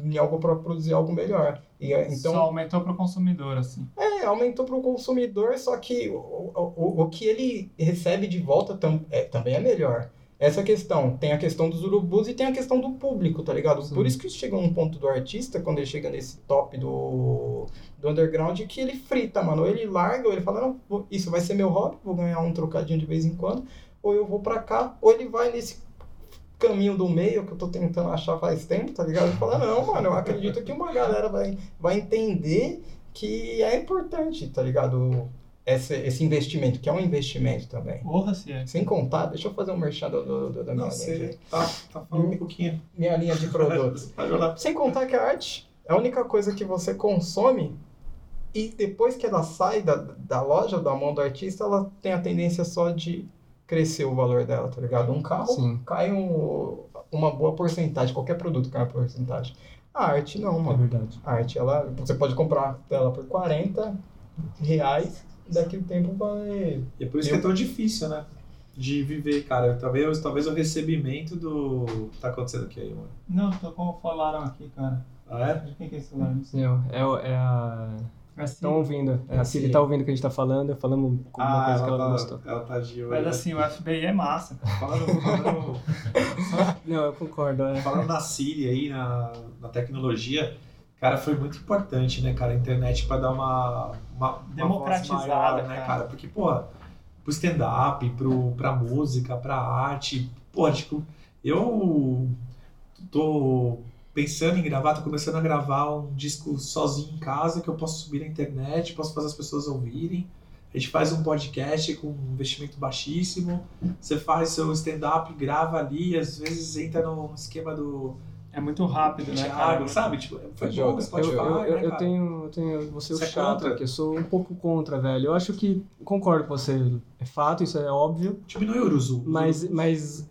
em algo para produzir algo melhor. E, é, então, Só aumentou pro consumidor, assim. é, aumentou para o consumidor, só que o, o, o- o que ele recebe de volta tam, é, também é melhor. Essa questão, tem a questão dos urubus e tem a questão do público, tá ligado? Sim. Por isso que chega um ponto do artista, quando ele chega nesse top do, do underground, que ele frita, mano. Ou ele larga, ou ele fala, não, isso vai ser meu hobby, vou ganhar um trocadinho de vez em quando, ou eu vou pra cá, ou ele vai nesse caminho do meio que eu tô tentando achar faz tempo, tá ligado? Ele fala, não, mano, eu acredito que uma galera vai, vai entender que é importante, tá ligado? Esse, esse investimento, que é um investimento também. Porra, se é. Sem contar, deixa eu fazer um merchan do, do- do- da minha, Não, linha, você de, tá, tá falando um pouquinho. minha linha de produtos. Sem contar que a arte é a única coisa que você consome e depois que ela sai da, da loja, da mão do artista, ela tem a tendência só de crescer o valor dela, tá ligado? Um carro Sim. cai um, uma boa porcentagem, qualquer produto cai uma porcentagem. A arte não, É mano. verdade. A arte, ela, você pode comprar ela por 40 reais, daqui o tempo vai... E é por isso que é tão difícil, né? De viver, cara. Talvez, talvez o recebimento do. Tá acontecendo aqui aí, mano. Não, tocou o falaram aqui, cara. Ah, é? De quem que é esse celular? Não é, o- é a. Assim, Estão ouvindo. É, a Siri tá ouvindo o que a gente tá falando, falando com uma Ah, coisa que ela, ela tá, gostou. ela tá de olho. Mas assim, o FBI é massa. Falando, falando, Não, eu concordo. É. falando na Siri aí, na, na tecnologia, cara, foi muito importante, né, cara? A internet pra dar uma. uma uma Democratizada, voz maior, né, cara. cara? Porque, pô, pro stand-up, pra música, pra arte, pô, tipo, eu tô pensando em gravar, tô começando a gravar um disco sozinho em casa que eu posso subir na internet, posso fazer as pessoas ouvirem. A gente faz um podcast com um investimento baixíssimo. Você faz seu stand-up, grava ali, às vezes entra no esquema do É muito rápido, né, cara? Thiago, sabe? Tipo, foi Joga. bom Eu, Spotify, eu, eu, né, eu tenho, eu tenho. Você é chato contra? aqui, eu sou um pouco contra, velho. Eu acho que. Concordo com você. É fato, isso é óbvio. Diminui o uso. Mas, mas,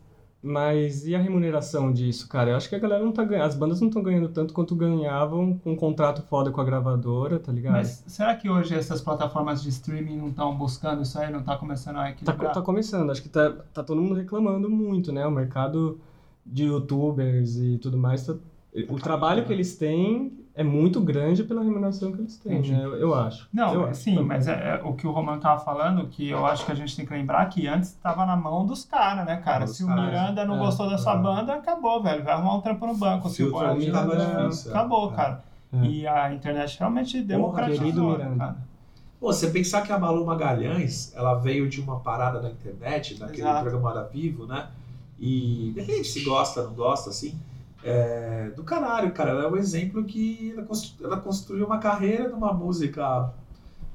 mas e a remuneração disso, cara? Eu acho que a galera não tá ganhando. As bandas não estão ganhando tanto quanto ganhavam com um contrato foda com a gravadora, tá ligado? Mas será que hoje essas plataformas de streaming não estão buscando isso aí? Não tá começando a Tá, equilibrar? tá começando, acho que tá, tá todo mundo reclamando muito, né? O mercado de youtubers e tudo mais, tá- o trabalho que eles têm é muito grande pela remuneração que eles têm, né? Eu, eu acho. Não, eu acho. sim, mas é, é o que o Romano tava falando, que eu acho que a gente tem que lembrar que antes estava na mão dos caras, né, cara? Dos Se o caras. Miranda não É, gostou da sua é. banda, acabou, velho. Vai arrumar um trampo no banco. Se o Boy tava Miranda, difícil, é. acabou, É. cara. É. E a internet realmente democratizou, querido né, Miranda. cara. Pô, você pensar que a Malu Magalhães, ela veio de uma parada na internet, naquele Exato. programa da Vivo, né? E depende se gosta ou não gosta, assim. É, do caralho, cara. Ela é um exemplo que ela, constru- ela construiu uma carreira numa música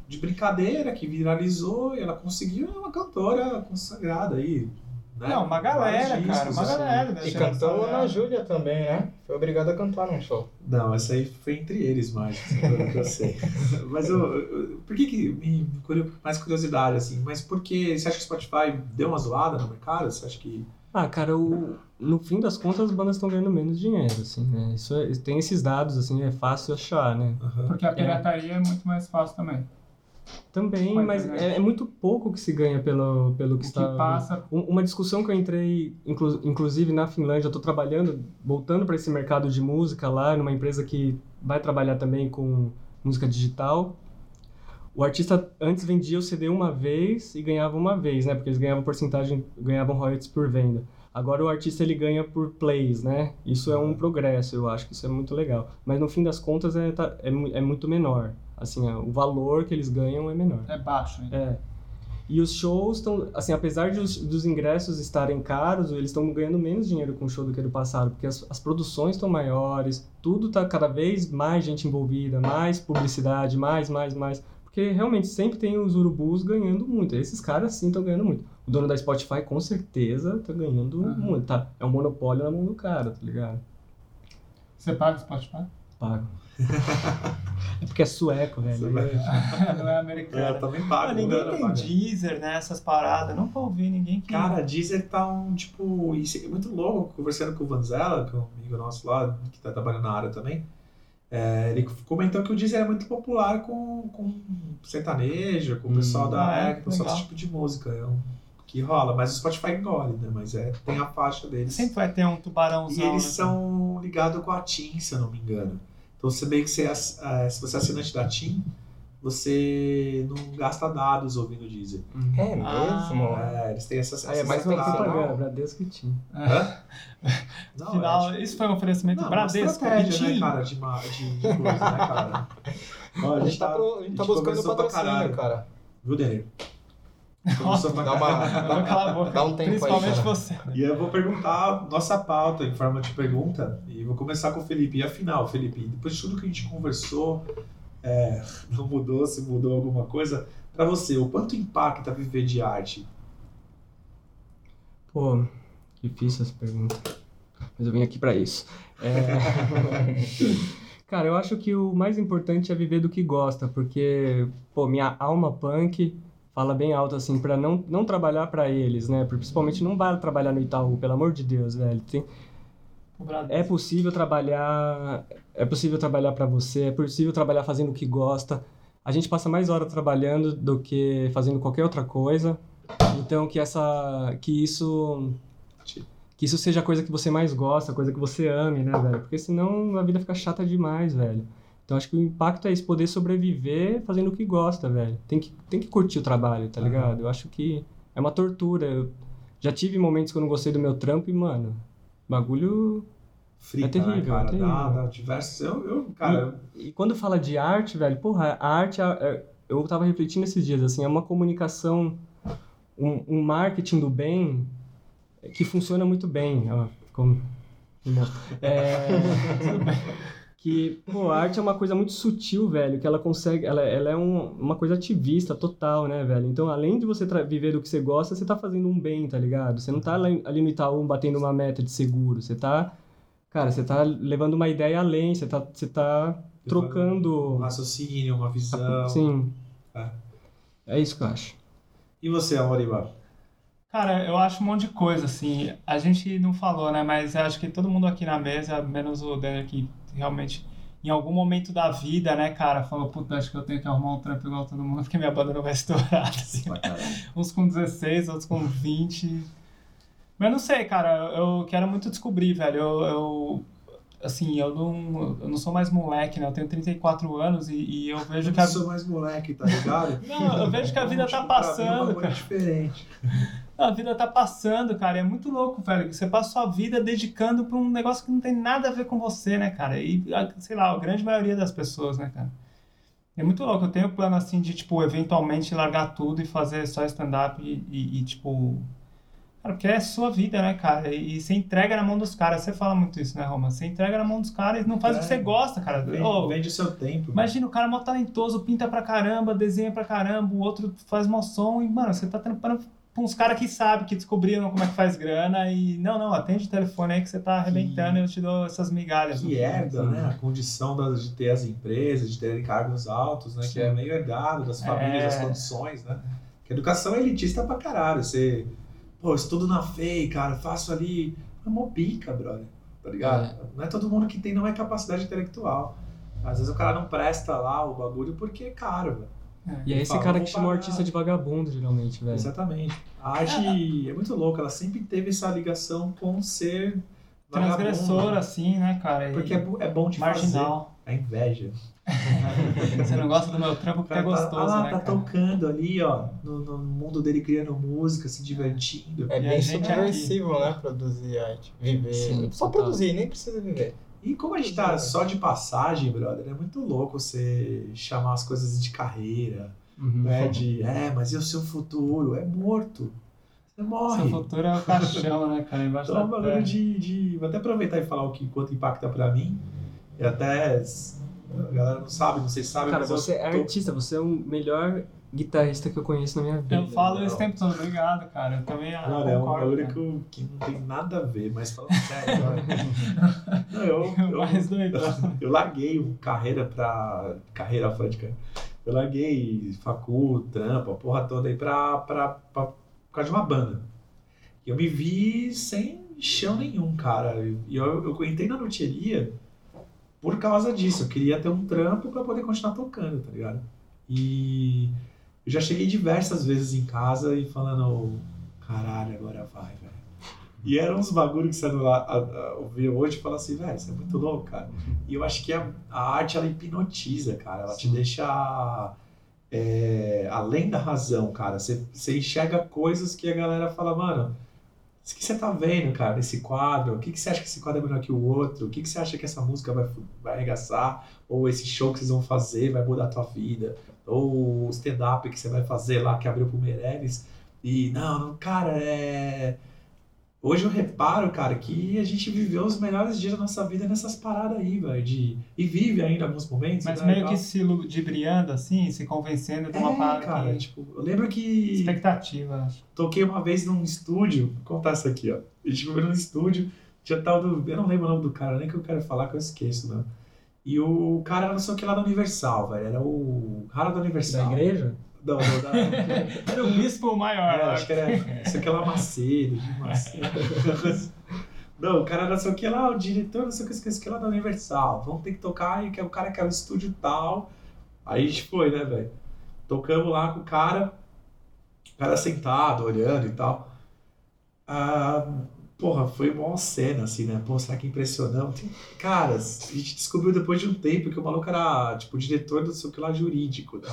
de brincadeira que viralizou e ela conseguiu uma cantora consagrada aí. Né? Não, uma galera, Vários cara, discos, uma assim. galera. da E cantou dela. Ana Júlia também, né? Foi obrigada a cantar num show. Não, essa aí foi entre eles mais, que eu sei. Mas eu, eu- por que que me curio- mais curiosidade assim? Mas por que você acha que o Spotify deu uma zoada no mercado? Você acha que Ah, cara, o, no fim das contas as bandas estão ganhando menos dinheiro, assim, né? Isso é- tem esses dados, assim, é fácil achar, né? Aham. Porque a pirataria é muito mais fácil também. Também, mas internet. é, é muito pouco que se ganha pelo, pelo que O está... que passa Um- Uma discussão que eu entrei, inclu- inclusive na Finlândia, eu estou trabalhando, voltando para esse mercado de música lá, numa empresa que vai trabalhar também com música digital. O artista antes vendia o CD uma vez e ganhava uma vez, né? Porque eles ganhavam porcentagem, ganhavam royalties por venda. Agora o artista ele ganha por plays, né? Isso é um progresso, eu acho que isso é muito legal. Mas no fim das contas é, tá- é, é muito menor. Assim, é, o valor que eles ganham é menor. é baixo. hein? É. E os shows estão, assim, apesar de os, dos ingressos estarem caros, eles estão ganhando menos dinheiro com o show do que do passado, porque as, as produções estão maiores, tudo tá cada vez mais gente envolvida, mais publicidade, mais, mais, mais. Porque realmente sempre tem os urubus ganhando muito. Esses caras sim estão ganhando muito. O dono da Spotify com certeza tá ganhando Aham. muito. Tá? É um monopólio na mão do cara, tá ligado? Você paga o Spotify? Pago. é porque é sueco, velho. Vai- não é É, americano. também Ah, pago. ninguém né, tem paga. Deezer, né? Essas paradas. Não pra ouvir ninguém que. Cara, a Deezer tá um, tipo, isso é muito louco, conversando com o Vanzella, que é um amigo nosso lá, que tá trabalhando na área também, é, ele comentou que o Deezer é muito popular com, com sertanejo, com o Hum. pessoal da Ah, é? é, com o pessoal desse tipo de música, é um, que rola, mas o Spotify engole, né, mas é, tem a faixa deles. Sempre vai ter um E tubarãozão. eles né? são ligados com a TIM, se eu não me engano. Então, você meio que você, eh, se você é assinante da TIM, você não gasta dados ouvindo o Deezer. É Ah. mesmo? É, eles têm essas, Ah, é mais entradas. propaganda, Bradesco e TIM. Hã? Não, Final, é, tipo, isso foi um oferecimento não, uma Bradesco. né, Tim. cara, de, de, de coisa, né, cara? Ó, A gente tá, pro- a gente tá buscando patrocínio, cara. Viu, Denê? Nossa, Conversou pra Dá uma, caralho. Não, cala a boca. dá um tempo aí, Principalmente cara. você. E eu vou perguntar nossa pauta em forma de pergunta. E vou começar com o Felipe. E afinal, Felipe, depois de tudo que a gente conversou, é, não mudou, se mudou alguma coisa, pra você, o quanto impacta viver de arte? Pô, difícil essa pergunta. Mas eu vim aqui pra isso. É... Cara, eu acho que o mais importante é viver do que gosta, porque, pô, minha alma punk fala bem alto, assim, pra não, não trabalhar pra eles, né? Principalmente não vai trabalhar no Itaú, pelo amor de Deus, velho. Tem, é possível trabalhar, é possível trabalhar para você, é possível trabalhar fazendo o que gosta. A gente passa mais hora trabalhando do que fazendo qualquer outra coisa. Então que essa, que isso, que isso seja a coisa que você mais gosta, a coisa que você ame, né, velho? Porque senão a vida fica chata demais, velho. Então acho que o impacto é isso, poder sobreviver fazendo o que gosta, velho. Tem que, tem que curtir o trabalho, tá ligado? Eu acho que é uma tortura. Eu já tive momentos que eu não gostei do meu trampo e, mano, bagulho Frita, É terrível, né, cara? é terrível. Dá, dá diversos. Eu, eu cara, E quando fala de arte, velho, porra, a arte, é- é- eu tava refletindo esses dias, assim, é uma comunicação, um, um marketing do bem que funciona muito bem. Ó, como... Não. É, que, pô, a arte é uma coisa muito sutil, velho, que ela consegue, ela, ela é um- uma coisa ativista total, né, velho? Então, além de você viver do que você gosta, você tá fazendo um bem, tá ligado? Você não tá ali no Itaú batendo uma meta de seguro, você tá, cara, você tá levando uma ideia além, você tá, você tá um trocando... raciocínio, uma visão. Sim. É. É isso que eu acho. E você, Amoriba? Cara, eu acho um monte de coisa, assim. A gente não falou, né? Mas eu acho que todo mundo aqui na mesa, menos o Daniel, que realmente, em algum momento da vida, né, cara, falou, puta, acho que eu tenho que arrumar um trampo igual todo mundo, porque minha banda não vai estourar, assim. Uns com 16, outros com 20. Mas não sei, cara, eu quero muito descobrir, velho. Eu, eu assim, eu não, eu não sou mais moleque, né? Eu tenho 34 anos e, e eu vejo Eu que a não sou mais moleque, tá ligado? Não, eu vejo que a vida tá passando, é bagulho cara. diferente. A vida tá passando, cara. É muito louco, velho. Você passa sua vida dedicando pra um negócio que não tem nada a ver com você, né, cara? E, sei lá, a grande maioria das pessoas, né, cara? É muito louco. Eu tenho plano, assim, de, tipo, eventualmente largar tudo e fazer só stand-up e, e, e, tipo... Cara, porque é sua vida, né, cara? E, e você entrega na mão dos caras. Você fala muito isso, né, Roma? Você entrega na mão dos caras e não faz o que você Entrega. gosta, cara. Vende, Ô, vende o seu tempo. Imagina, o cara é mó talentoso, pinta pra caramba, desenha pra caramba, o outro faz mó som e, mano, você tá trampando com uns caras que sabem, que descobriram como é que faz grana e, não, não, atende o telefone aí que você tá arrebentando e eu te dou essas migalhas. que herda, né? A condição das- de ter as empresas, de terem cargos altos, né? Que Sim. é meio herdado das famílias, É. das condições, né? Que a educação é elitista pra caralho. Você, pô, estudo na FEI, cara, faço ali. É mó pica, brother. Tá ligado? Não é todo mundo que tem, não é capacidade intelectual. Às vezes o cara não presta lá o bagulho porque é caro, velho. E é esse Fala, cara que chama o pagar. artista de vagabundo, geralmente, velho. Exatamente. A arte é muito louca, ela sempre teve essa ligação com ser vagabundo, Transgressor, né? assim, né, cara? Porque é, é bom de marginal. fazer. É inveja. Você não gosta do meu trampo porque é cara tá, gostoso, ah, né, tá cara? tocando ali, ó, no, no mundo dele criando música, se divertindo. É E bem subversivo, né? Produzir arte. Viver. Sim, Só total. produzir, nem precisa viver. E como a gente tá só de passagem, brother, é muito louco você chamar as coisas de carreira, Uhum. né? De, é, mas e o seu futuro? É morto. Você Seu morre. futuro é o caixão, né, cara? Embaixo Então, é um da bagulho terra. de, de. Vou até aproveitar e falar o que quanto impacta pra mim. E até. A galera não sabe, não sei se sabe, Cara, mas eu você é tô- artista, você é o melhor guitarrista que eu conheço na minha vida. Eu falo Não. o tempo todo, obrigado, cara. Eu também ah, Cara, é um concordo. bagulho cara. que, eu- não tem nada a ver, mas falando sério. Não, eu, eu, Mais doido. eu larguei carreira pra. Carreira fã de carreira. Eu larguei facu, trampo, a porra toda aí pra, pra, pra, por causa de uma banda. E eu me vi sem chão nenhum, cara. E eu, eu entrei na loteria por causa disso. Eu queria ter um trampo pra poder continuar tocando, tá ligado? E eu já cheguei diversas vezes em casa e falando, caralho, agora vai, velho. E eram uns bagulho que você não a- a- ouvir hoje e fala assim, velho, isso é muito louco, cara. E eu acho que a, a arte, ela hipnotiza, cara. Ela te Sim. deixa é, além da razão, cara. Você, você enxerga coisas que a galera fala, mano, o que você tá vendo, cara, nesse quadro? O que, que você acha que esse quadro é melhor que o outro? O que, que você acha que essa música vai, vai arregaçar? Ou esse show que vocês vão fazer vai mudar a tua vida? Ou o stand-up que você vai fazer lá, que abriu pro Meirelles? E, não, cara, é... Hoje eu reparo, cara, que a gente viveu os melhores dias da nossa vida nessas paradas aí, velho. De... E vive ainda alguns momentos. Mas né, meio que se ludibriando, assim, se convencendo de uma É, parada cara, que... tipo, eu lembro que Expectativa, acho. toquei uma vez num estúdio, vou contar isso aqui, ó. A gente foi num estúdio, tinha tal do. Eu não lembro o nome do cara, nem que eu quero falar que eu esqueço, né? E o cara era não sei o que lá da Universal, velho. Era o cara da Da Universal. igreja? Não, não, da, Era o bispo maior. É, acho que era. Isso aqui é lá Macedo, de Macedo. Não, o cara não sei o que lá, o diretor não sei o que, não sei o que lá da Universal. Vamos ter que tocar, e que é o cara quer o estúdio tal. Aí a gente foi, né, velho? Tocamos lá com o cara, o cara sentado, olhando e tal. Ah, porra, foi uma cena, assim, né? Pô, será que impressionamos? Tem- Cara, a gente descobriu depois de um tempo que o maluco era, tipo, diretor do sei o que lá jurídico. Né?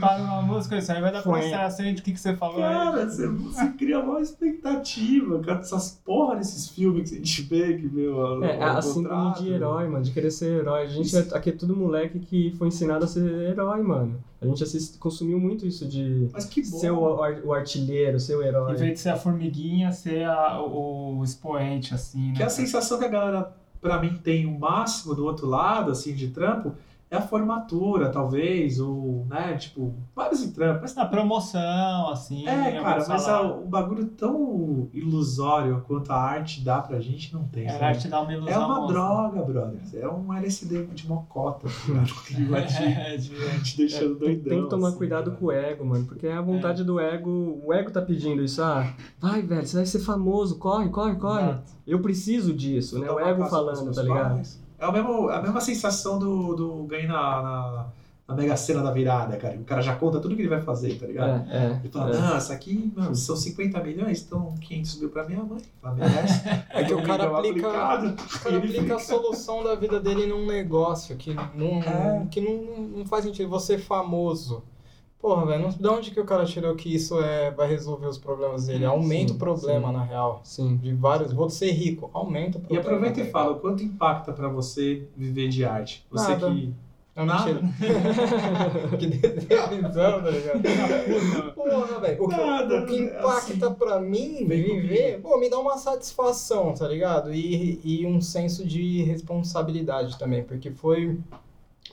Para uma música, isso aí vai dar pra mostrar a cena de o que, que você falou aí. Cara, você, você cria uma expectativa, cara, essas porra desses filmes que a gente vê, que, meu, É, ao assim como contrário. de herói, mano, de querer ser herói. A gente é, aqui é tudo moleque que foi ensinado a ser herói, mano. A gente assiste, consumiu muito isso de Mas que bom. ser o, ar- o artilheiro, ser o Em herói. vez de ser a formiguinha, ser a- o, o expoente, assim, né? Que a sensação que a galera, pra mim, tem o máximo do outro lado, assim, de trampo, é a formatura, talvez, ou, né, tipo, vários em trampo. Mas A promoção, assim. É, cara, mas salário. é um bagulho tão ilusório quanto a arte dá pra gente, não tem. É, a arte dá uma ilusão. É uma monstra. droga, brother. É um LSD de mocota, tá? Que vai te, É, de- te deixando Tem, doidão. tem que tomar assim, cuidado cara. com o ego, mano, porque é a vontade do ego. O ego tá pedindo isso, ah, vai, velho, você vai ser famoso, corre, corre, corre. Exato. Eu preciso disso, né? O ego falando, tá ligado? pais. É, o mesmo, a mesma sensação do, do ganho na, na, na Mega Sena da virada, cara. O cara já conta tudo que ele vai fazer, tá ligado? É, é. Ele fala, é. não, isso aqui, mano, são 50 milhões, então 500 mil pra minha mãe. Ela merece. É que o cara aplica, o cara aplica a solução da vida dele num negócio que não, É. que não, não faz sentido. Você famoso. Porra, velho, não- de onde que o cara tirou que isso é, vai resolver os problemas dele? Aumenta sim, o problema, sim. na real. Sim. De vários. Vou ser rico. Aumenta o E problema. aproveita e fala, o quanto impacta pra você viver de arte? Você Nada. que... É Nada. mentira. que decepção, tá ligado? Porra, velho. O, que- o que é impacta assim. pra mim viver, pô, me dá uma satisfação, tá ligado? E, e um senso de responsabilidade também, porque foi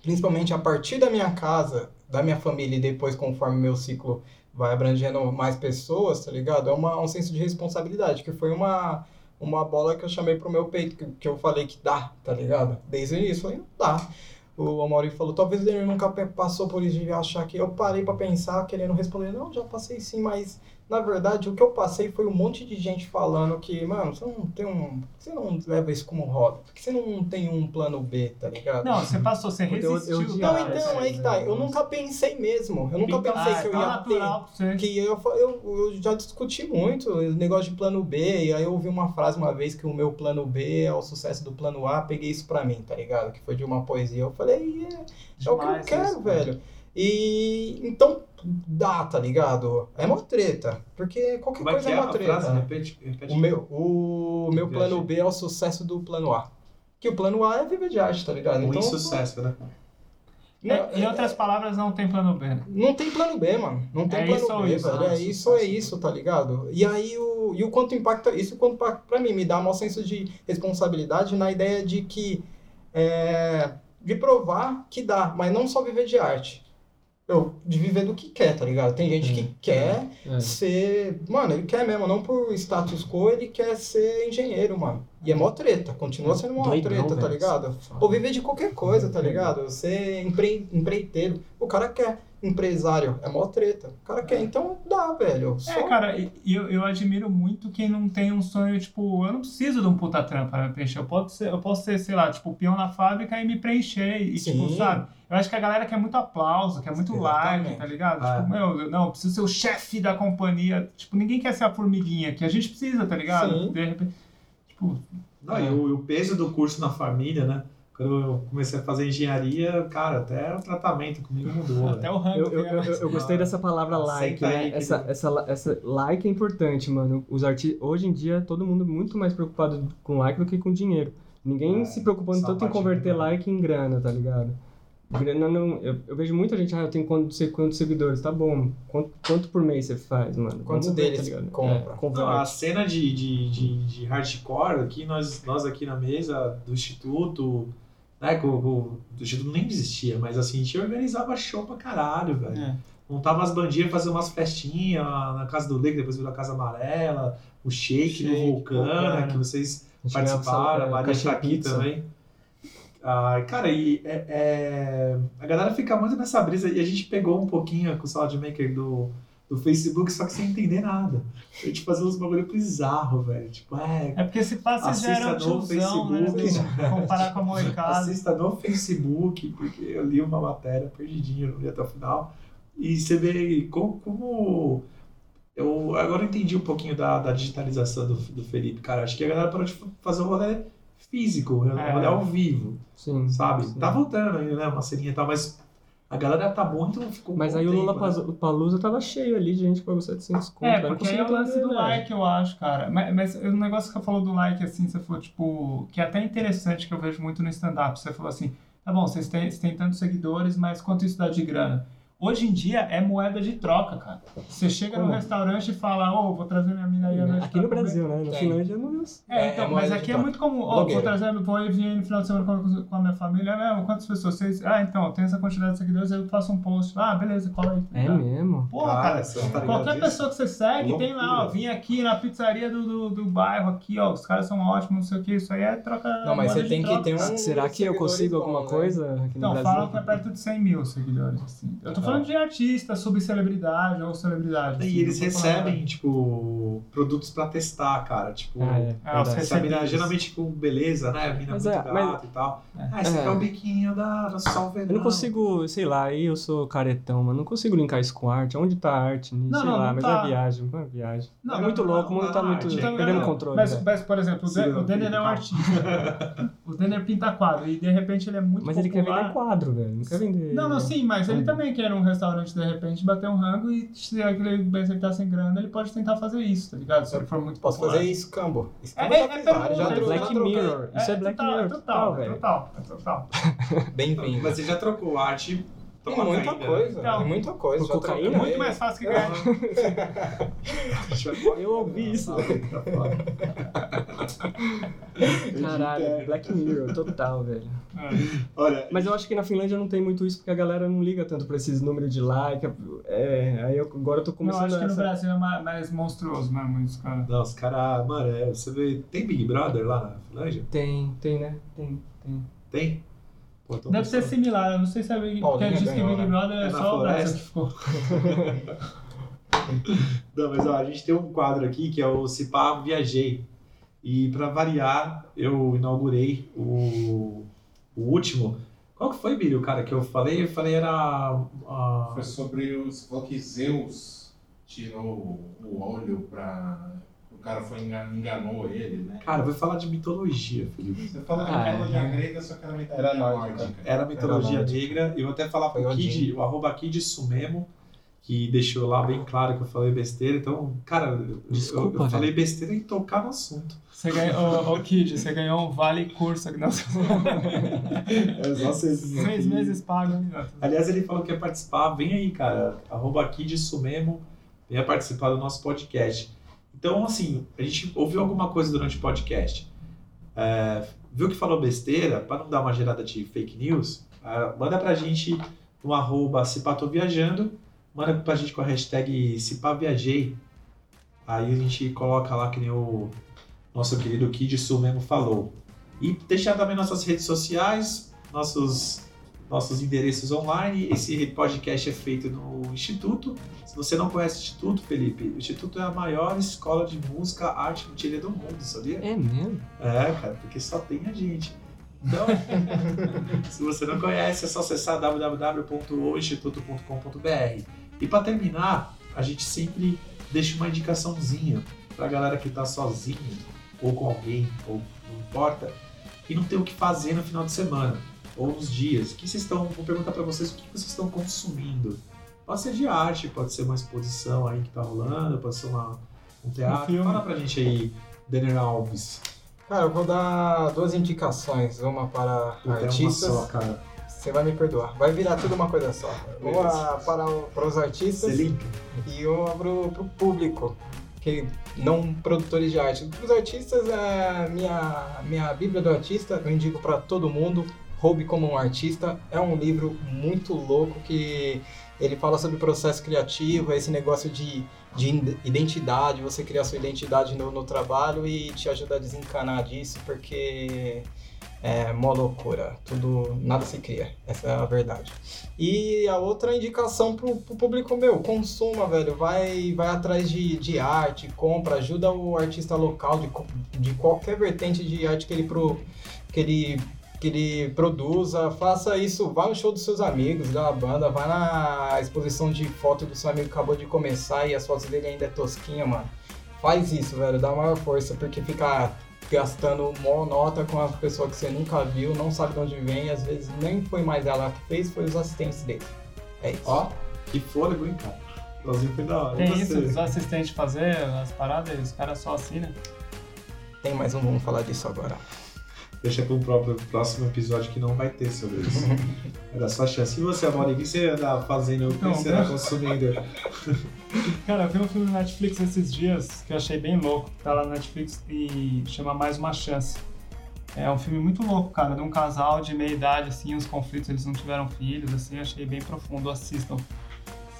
principalmente a partir da minha casa, da minha família e depois conforme meu ciclo vai abrangendo mais pessoas, tá ligado? É uma, um senso de responsabilidade, que foi uma, uma bola que eu chamei pro meu peito, que, que eu falei que dá, tá ligado? Desde o início, eu falei, não dá. O Amaury falou, talvez ele nunca passou por isso de achar que eu parei pra pensar, querendo responder, não, já passei sim, mas na verdade o que eu passei foi um monte de gente falando que, mano, você não tem um. Você não leva isso como hobby, porque você não tem um plano B, tá ligado? Não, você passou, você Eu- eu resistiu. Não, cara. então, aí que tá. Eu nunca pensei mesmo. Eu nunca Então, pensei ah, que eu ia natural ter. Que eu, eu, eu já discuti muito o negócio de plano B, e aí eu ouvi uma frase uma vez que o meu plano B é o sucesso do plano A, peguei isso pra mim, tá ligado? Que foi de uma poesia. Eu falei, é, é o que eu quero, isso, velho. E então dá, tá ligado? É uma treta. Porque qualquer Como é coisa é, é uma a treta. frase? Repete, repete. O meu, o meu plano B é o sucesso do plano A. Que o plano A é viver de arte, tá ligado? O insucesso, né? É, em outras palavras, não tem plano B. né? Não tem plano B, mano. Não tem É plano isso B, isso, velho. né? É isso ou é isso, tá ligado? E aí o, e o quanto impacta. Isso quanto impacta pra mim, me dá um senso de responsabilidade na ideia de que. É, de provar que dá, mas não só viver de arte. Eu, de viver do que quer, tá ligado? Tem gente que quer É. ser. Mano, ele quer mesmo, não por status quo, ele quer ser engenheiro, mano. E é mó treta, continua sendo mó Doidão, treta, tá ligado? Ou viver de qualquer coisa, tá ligado? Ser empre... empreiteiro. O cara quer empresário, é mó treta. O cara quer, então dá, velho. Só... É, cara, eu, eu admiro muito quem não tem um sonho, tipo, eu não preciso de um puta me preencher. Eu posso ser, eu posso ser, sei lá, tipo, peão na fábrica e me preencher. E, tipo, Sim. sabe? Eu acho que a galera quer muito aplauso, quer muito like, Exatamente. tá ligado? É. Tipo, meu, não, eu preciso ser o chefe da companhia. Tipo, ninguém quer ser a formiguinha, que a gente precisa, tá ligado? Sim. De repente, Não, e o, e o peso do curso na família, né? Quando eu comecei a fazer engenharia, cara, até o tratamento comigo mudou. até velho. o rango. Eu, eu, veio, eu, né? eu gostei dessa palavra like, né? aí, Essa, querido. essa, essa like é importante, mano. Os artistas, hoje em dia, todo mundo muito mais preocupado com like do que com dinheiro. Ninguém É, se preocupando tanto em é converter verdade. like em grana, tá ligado? Grana não. Eu, eu vejo muita gente, ah, eu tenho quantos, sei quantos seguidores, tá bom. Quanto, quanto por mês você faz, mano? Quantos Vamos ver, deles ligado? compra? É. Não, a cena de, de, de, de hardcore aqui, nós, nós aqui na mesa do Instituto, né, o, o- do Instituto nem existia, mas assim, a gente organizava show pra caralho, velho. É. Montava as bandinhas, fazia umas festinhas na casa do Lê, que depois virou a Casa Amarela, o Shake, no Shake, Vulcana, Vulcana. que vocês participaram, a sal- Maria caixinha tá aqui pizza. também. Ah, cara, e é, é- a galera fica muito nessa brisa e a gente pegou um pouquinho com o Salad Maker do, do Facebook, só que sem entender nada. A gente fazia uns bagulho bizarro, velho. Tipo, é, É porque esse passe já era um no tiozão, né? Facebook. Comparar com a molecada. assista no Facebook, porque eu li uma matéria perdidinha, não li até o final. E você vê como. como eu agora entendi um pouquinho da, da digitalização do, do Felipe, cara. Acho que a galera parou de fazer o rolê físico, o É. rolê ao vivo, Sim. sabe? sim. Tá voltando ainda, né? Uma ceninha e tal, mas a galera tá muito. Ficou Mas aí o tempo, Lula né? Palusa tava cheio ali de gente que pagou 700 conto. É, eu porque aí é o lance do velho. like, eu acho, cara. Mas, mas o negócio que você falou do like, assim, você falou, tipo, que é até interessante, que eu vejo muito no stand-up. Você falou assim, tá bom, vocês têm, vocês têm tantos seguidores, mas quanto isso dá de grana? Hoje em dia é moeda de troca, cara. Você chega Como? no restaurante e fala, ô, vou trazer minha mina aí Aqui no comer. Brasil, né? No Tem. Finlândia não viu. É, É, então, é mas aqui é muito comum. Ó, vou Blogueira. trazer, vou ir vir no final de semana com, com a minha família. É mesmo? Quantas pessoas? Vocês... Ah, então, tem essa quantidade de seguidores, eu faço um post. Ah, beleza, cola aí. É mesmo? Porra, Cara, cara. não tá Qualquer disso? pessoa que você segue tem lá, ó, Loucura. vim aqui na pizzaria do, do, do bairro aqui, ó, os caras são ótimos, não sei o que, isso aí é troca. Não, mas você tem que ter um. Será que eu consigo alguma né? coisa aqui no Não, Brasil? falam que é perto de 100 mil seguidores, assim. Eu tô falando de artista, subcelebridade ou celebridade. assim, E eles tô falando- recebem, tipo, produtos pra testar, cara. Tipo, Ah, é. Ah. Essa mina, geralmente com beleza, né? Mina Mas muito é, gata mas- e tal. É. Ah, esse É. aqui é o biquinho da, da Sol Eu não consigo, sei lá, aí eu sou caretão, mas não consigo linkar isso com arte. Onde tá a arte? Não, sei não, lá, não mas tá. é viagem, é viagem. Não, é muito não, louco, o não, mundo tá muito Então, perdendo controle. Mas, velho. mas, por exemplo, o, Denner é um calma. artista. o Denner pinta quadro e de repente ele é muito Mas ele quer vender quadro, velho. Não quer vender. Não, não, sim, mas ele também quer ir num restaurante de repente bater um rango e se aquele bem se ele tá sem grana, ele pode tentar fazer isso, tá ligado? Se ele for muito Posso popular. fazer isso, Cambo. É, Scambo é, já é já É trocou- Black já troquei. Mirror. Isso é, Black total, Mirror é total, total, é velho. total, é total. Bem-vindo. Mas você já trocou arte Tem pra muita coisa, tem muita coisa. Cocaína? É muito mais fácil que ganhar. né? Eu ouvi isso. Caralho, Black Mirror, total, velho. Olha, Mas eu acho que na Finlândia não tem muito isso, porque a galera não liga tanto pra esses números de like. É, aí eu, agora eu tô Eu começando acho que no essa... Brasil é ma- mais monstruoso mesmo isso, cara. não, os caras, mano, é, você vê. Tem Big Brother lá na Finlândia? Tem, tem, né? Tem, tem. Tem? Pô, Deve ser pensando. similar, eu não sei se é Big Porque Paulinha diz que Big né? Brother é, É só o Brasil floresta. que ficou. Não, mas ó, a gente tem um quadro aqui que é o Cipá Viajei. E pra variar, eu inaugurei o, o último. Qual que foi, Billy, o cara que eu falei? Eu falei era. a- Foi sobre o. Você falou que Zeus tirou o olho pra. O cara foi engan- enganou ele, né? Cara, eu vou falar de mitologia, Felipe. Você falou de Ah, é. mitologia grega, só que era mitologia Era nórdica. nórdica. Era mitologia Era negra. Eu vou até falar Foi pro. Kid, o arroba Kid Sumemo, que deixou lá bem claro que eu falei besteira. Então, cara, Desculpa, eu, eu velho. falei besteira em tocar no assunto. Você ganhou, ô, ô, Kid, você ganhou um vale curso aqui. Nossa, É só vocês seis meses pago. hein? Aliás, ele falou que quer participar. Vem aí, cara. Arroba Kid Sumemo. Venha participar do nosso podcast. Então, assim, a gente ouviu alguma coisa durante o podcast. É, viu que falou besteira, para não dar uma gerada de fake news, é, manda pra gente no arroba Viajando, manda pra gente com a hashtag Cipaviajei. Aí a gente coloca lá que nem o nosso querido Kid Sul mesmo falou. E deixar também nossas redes sociais, nossos, nossos endereços online. Esse podcast é feito no Instituto. Se você não conhece o Instituto, Felipe, o Instituto é a maior escola de música, arte e mentira do mundo, sabia? É mesmo? É, cara, porque só tem a gente. Então, se você não conhece, é só acessar www.oinstituto.com.br. E para terminar, a gente sempre deixa uma indicaçãozinha para a galera que está sozinha, ou com alguém, ou não importa, e não tem o que fazer no final de semana, ou nos dias. O que vocês estão. Vou perguntar para vocês o que vocês estão consumindo. Pode ser de arte, pode ser uma exposição aí que tá rolando, pode ser uma, um teatro. filme. Fala pra gente aí, Denner Alves. Cara, eu vou dar duas indicações. Uma para Puta, é uma artistas. só, cara. Você vai me perdoar. Vai virar tudo uma coisa só. Uma para, o- para os artistas e uma para o público. Que não produtores de arte. Para os artistas, é minha, minha Bíblia do Artista, eu indico para todo mundo. Roube como um Artista é um livro muito louco que ele fala sobre processo criativo, esse negócio de, de identidade, você criar sua identidade no, no trabalho e te ajuda a desencanar disso, porque É mó loucura, tudo, nada se cria, essa é a verdade. E a outra indicação pro, pro público meu, consuma, velho, vai, vai atrás de, de arte, compra, ajuda o artista local de, de qualquer vertente de arte que ele, pro, que ele que ele produza, faça isso, vá no show dos seus amigos, da banda, vá na exposição de foto do seu amigo que acabou de começar e as fotos dele ainda é tosquinha, mano. Faz isso, velho, dá maior força, porque ficar gastando mó nota com uma pessoa que você nunca viu, não sabe de onde vem, e às vezes nem foi mais ela que fez, foi os assistentes dele. É isso. Ó, que fôlego, hein, cara. Igualzinho foi da hora. Tem isso, os assistentes fazer as paradas, e os caras só assinam. Tem mais um, vamos falar disso agora. Deixa para um próprio próximo episódio que não vai ter sobre isso. Era só chance. E você, Amori, o que você anda fazendo? O que Não, você anda consumindo? Cara, eu vi um filme na Netflix esses dias que eu achei bem louco. Tá lá na Netflix e chama Mais Uma Chance. É um filme muito louco, cara, de um casal de meia idade, assim, os conflitos, eles não tiveram filhos, assim, achei bem profundo. Assistam,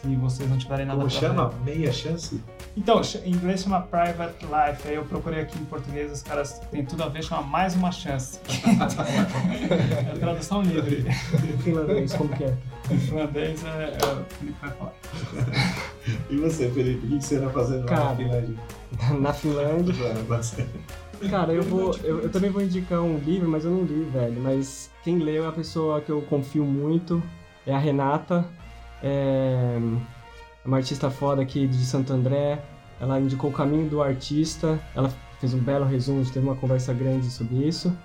se vocês não tiverem nada Como chama? ver. Meia chance? Então, em inglês chama Private Life, aí eu procurei aqui em português, os caras têm tudo a ver, chama Mais Uma Chance. é a tradução livre. Finlandês, como que é? Em finlandês é, é o Felipe vai falar. E você, Felipe, o que você anda fazendo Cara. na Finlândia? Na Finlândia. Cara, eu vou. Eu, eu também vou indicar um livro, mas eu não li, velho. Mas quem leu é a pessoa que eu confio muito. É a Renata. É uma artista foda aqui de Santo André. Ela indicou o caminho do artista. Ela fez um belo resumo, teve uma conversa grande sobre isso.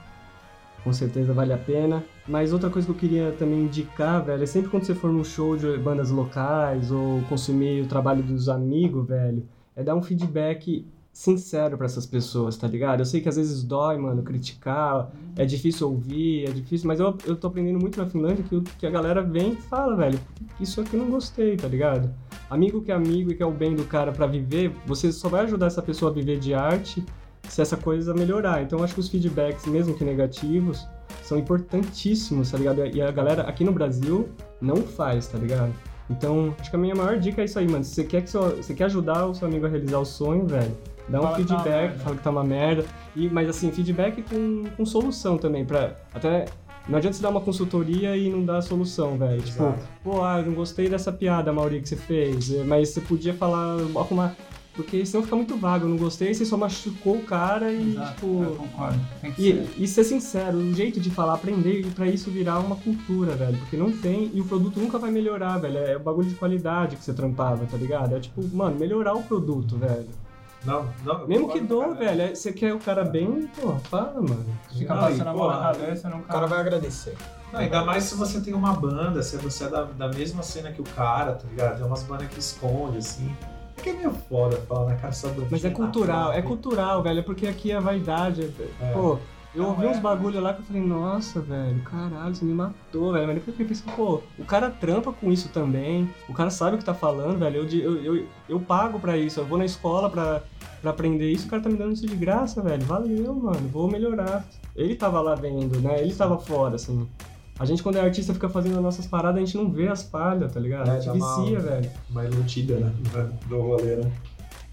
Com certeza vale a pena. Mas outra coisa que eu queria também indicar, velho, é sempre quando você for num show de bandas locais ou consumir o trabalho dos amigos, velho, é dar um feedback sincero pra essas pessoas, tá ligado? Eu sei que às vezes dói, mano, criticar, é difícil ouvir, é difícil, mas eu, eu tô aprendendo muito na Finlândia que, que a galera vem e fala, velho, isso aqui eu não gostei, tá ligado? Amigo que é amigo e quer o bem do cara pra viver, você só vai ajudar essa pessoa a viver de arte se essa coisa melhorar. Então eu acho que os feedbacks, mesmo que negativos, são importantíssimos, tá ligado? E a galera aqui no Brasil não faz, tá ligado? Então, acho que a minha maior dica é isso aí, mano. Se você quer, que seu, você quer ajudar o seu amigo a realizar o sonho, velho, dá um Fala que tá feedback, fala que tá uma merda. E, mas assim, feedback com, com solução também, pra até. Não adianta você dar uma consultoria e não dar a solução, velho. Tipo, pô, ah, eu não gostei dessa piada, Mauri, que você fez, eh, mas você podia falar, arrumar. Porque senão fica muito vago, eu não gostei, você só machucou o cara e, Exato, tipo. eu concordo. Tem que E, ser. e ser sincero, o jeito de falar, aprender e pra isso virar uma cultura, velho. Porque não tem, e o produto nunca vai melhorar, velho. É o bagulho de qualidade que você trampava, tá ligado? É tipo, mano, melhorar o produto, velho. Não, não. Mesmo que dou, velho. é- Você quer o cara bem, pô, fala, mano. Fica Não, passando a mão na cabeça, não O cara vai agradecer. Não, ainda mais se você tem uma banda, se você é da, da mesma cena que o cara, tá ligado? Tem umas bandas que esconde, assim. É que é meio foda falar na cara só do Mas é cultural, é cultural, velho. É porque aqui a vaidade. é- É. Pô, eu Não, ouvi é. uns bagulho lá que eu falei, nossa, velho, caralho, você me matou, velho. Mas depois eu pensei, pô, o cara trampa com isso também. O cara sabe o que tá falando, velho. Eu, eu, eu, eu pago pra isso, eu vou na escola pra, pra aprender isso, o cara tá me dando isso de graça, velho. Valeu, mano, vou melhorar. Ele tava lá vendo, né? Ele tava fora, assim. A gente, quando é artista, fica fazendo as nossas paradas, a gente não vê as falhas, tá ligado? É, a gente dá uma- vicia, velho. uma iludida, né? Do rolê, né?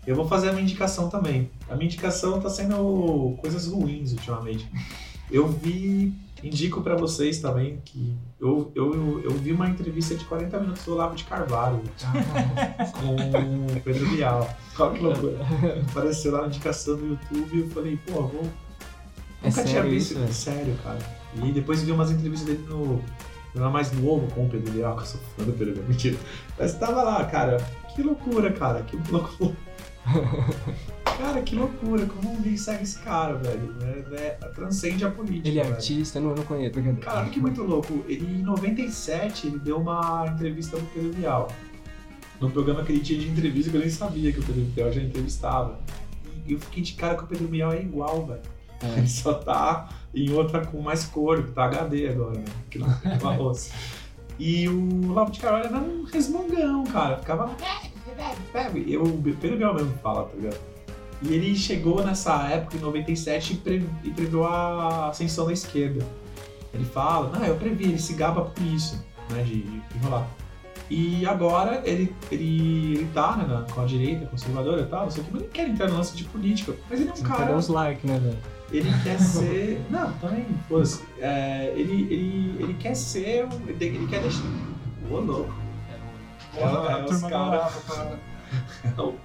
Eu vou fazer a minha indicação também. A minha indicação tá sendo coisas ruins ultimamente. Eu vi, indico pra vocês também que eu, eu, eu vi uma entrevista de 40 minutos do Olavo de Carvalho com o Pedro Bial. Olha que loucura. Apareceu lá na indicação do YouTube e eu falei, pô, eu vou. É Nunca tinha visto. isso, velho? sério, cara. E depois vi umas entrevistas dele no. Não mais novo com o Pedro Bial, que eu sou fã do Pedro Bial. Mentira. Mas tava lá, cara. Que loucura, cara. Que loucura. cara, que loucura. Como ninguém segue esse cara, velho? É, é, transcende a política. Ele é velho. artista, não, eu não conheço. Cara, que muito louco. Ele, em 97, ele deu uma entrevista pro Pedro Bial. No programa que ele tinha de entrevista, que eu nem sabia que o Pedro Bial já entrevistava. E eu fiquei de cara que o Pedro Bial é igual, velho. É. Ele só tá em outra com mais cor, que tá HD agora, né? Que não tem roça. E o Olavo de Carvalho era um resmungão, cara. Ficava. "Bebe, bebe, bebe." Eu, o Bial mesmo fala, tá ligado? E ele chegou nessa época, em 97, e, pre, e previu a ascensão da esquerda. Ele fala, não, eu previ, ele se gaba por isso, né? De, de enrolar. E agora ele, ele, ele tá né, na- com a direita, conservadora e tal, não sei o que, mas ele quer entrar no lance de política. Mas ele é um Você quer cara. dar uns likes, né, velho? Ele quer ser. Não, também, foda-se. É, ele, ele, ele quer ser. ele quer deixar. Ô, louco. É, a turma cara- Não,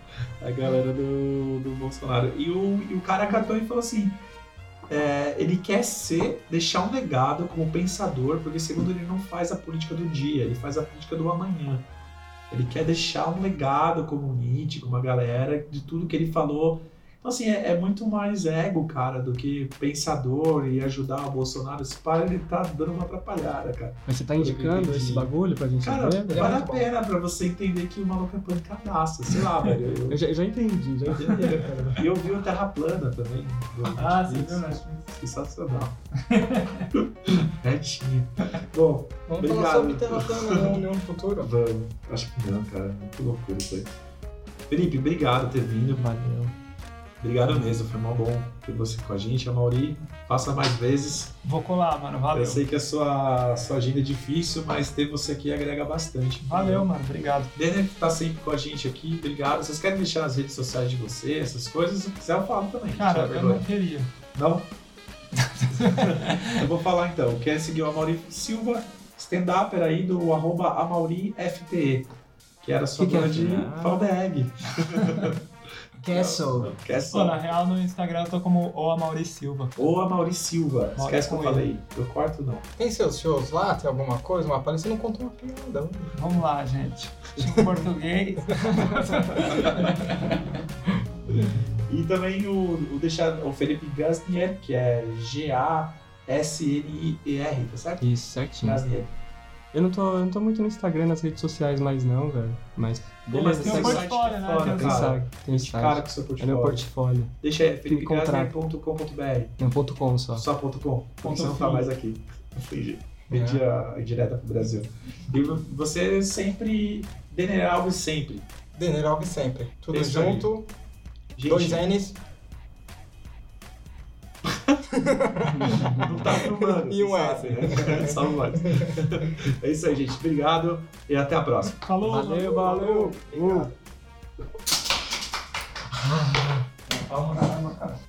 a galera do, do Bolsonaro. E o, e o cara catou e falou assim: é, ele quer ser, deixar um legado como pensador, porque segundo ele não faz a política do dia, ele faz a política do amanhã. Ele quer deixar um legado como Nietzsche, como a galera, de tudo que ele falou. Então, assim, é, é muito mais ego, cara, do que pensador e ajudar o Bolsonaro. Esse para ele tá dando uma atrapalhada, cara. Mas você tá indicando esse bagulho pra gente Cara, velho? vale a muito bom. pena pra você entender que o maluco é pancadaço. Sei lá, velho. eu- Eu já, eu já entendi, já entendi, cara. E eu vi o Terra Plana também. Ah, você Netflix. viu, Netflix? Sensacional. Retinho. Bom, Vamos Obrigado. falar sobre Terra plana no, no futuro. vamos. Acho que não, cara. Muito loucura isso aí. Felipe, obrigado por ter vindo. Valeu. Obrigado mesmo. Foi mal bom ter você com a gente. A Mauri, faça mais vezes. Vou colar, mano. Valeu. Eu sei que a sua, sua agenda é difícil, mas ter você aqui agrega bastante. Valeu, mano. Obrigado. Denner que tá sempre com a gente aqui, obrigado. Vocês querem deixar as redes sociais de você, essas coisas? Se quiser, eu falo também. Cara, eu vergonha. não queria. Não? eu vou falar então. Quer seguir o Amaury Silva, stand-upper aí do arroba AmauriFTE, que era sua Que que é? dona de Ah. Faldeg. Castle. Quer Pô, na real, no Instagram eu tô como o Amaury Silva. Ou Amaury Silva. Bora Esquece que eu falei. Eu corto não. Tem seus shows lá? Tem alguma coisa? Uma palestra? Você não conta uma piada. Vamos lá, gente. Em português. E também o, o, deixar, o Felipe Gasnier, que é G-A-S-N-I-E-R, tá certo? Isso, certinho. Gasnier. Eu não tô, eu não tô muito no Instagram, nas redes sociais mais não, velho. Mas Pô, mas beleza, tem um site portfólio, né? Tem um Tem cara. site, tem Esse cara site. com seu É portfólio. meu portfólio. Deixa aí, contrato. felipegasnier.com.br. Não, ponto com só. Só ponto .com. Porque você não tá mais aqui. Entendi. Vendi a a direta pro Brasil. E você sempre... Denner Alves sempre. Denner Alves sempre. Tudo junto. Gente, Dois N's não tá filmando. E um né? Só um voz. É isso aí, gente. Obrigado e até a próxima. Falou. Valeu, valeu. Uh. Palma na arma, cara.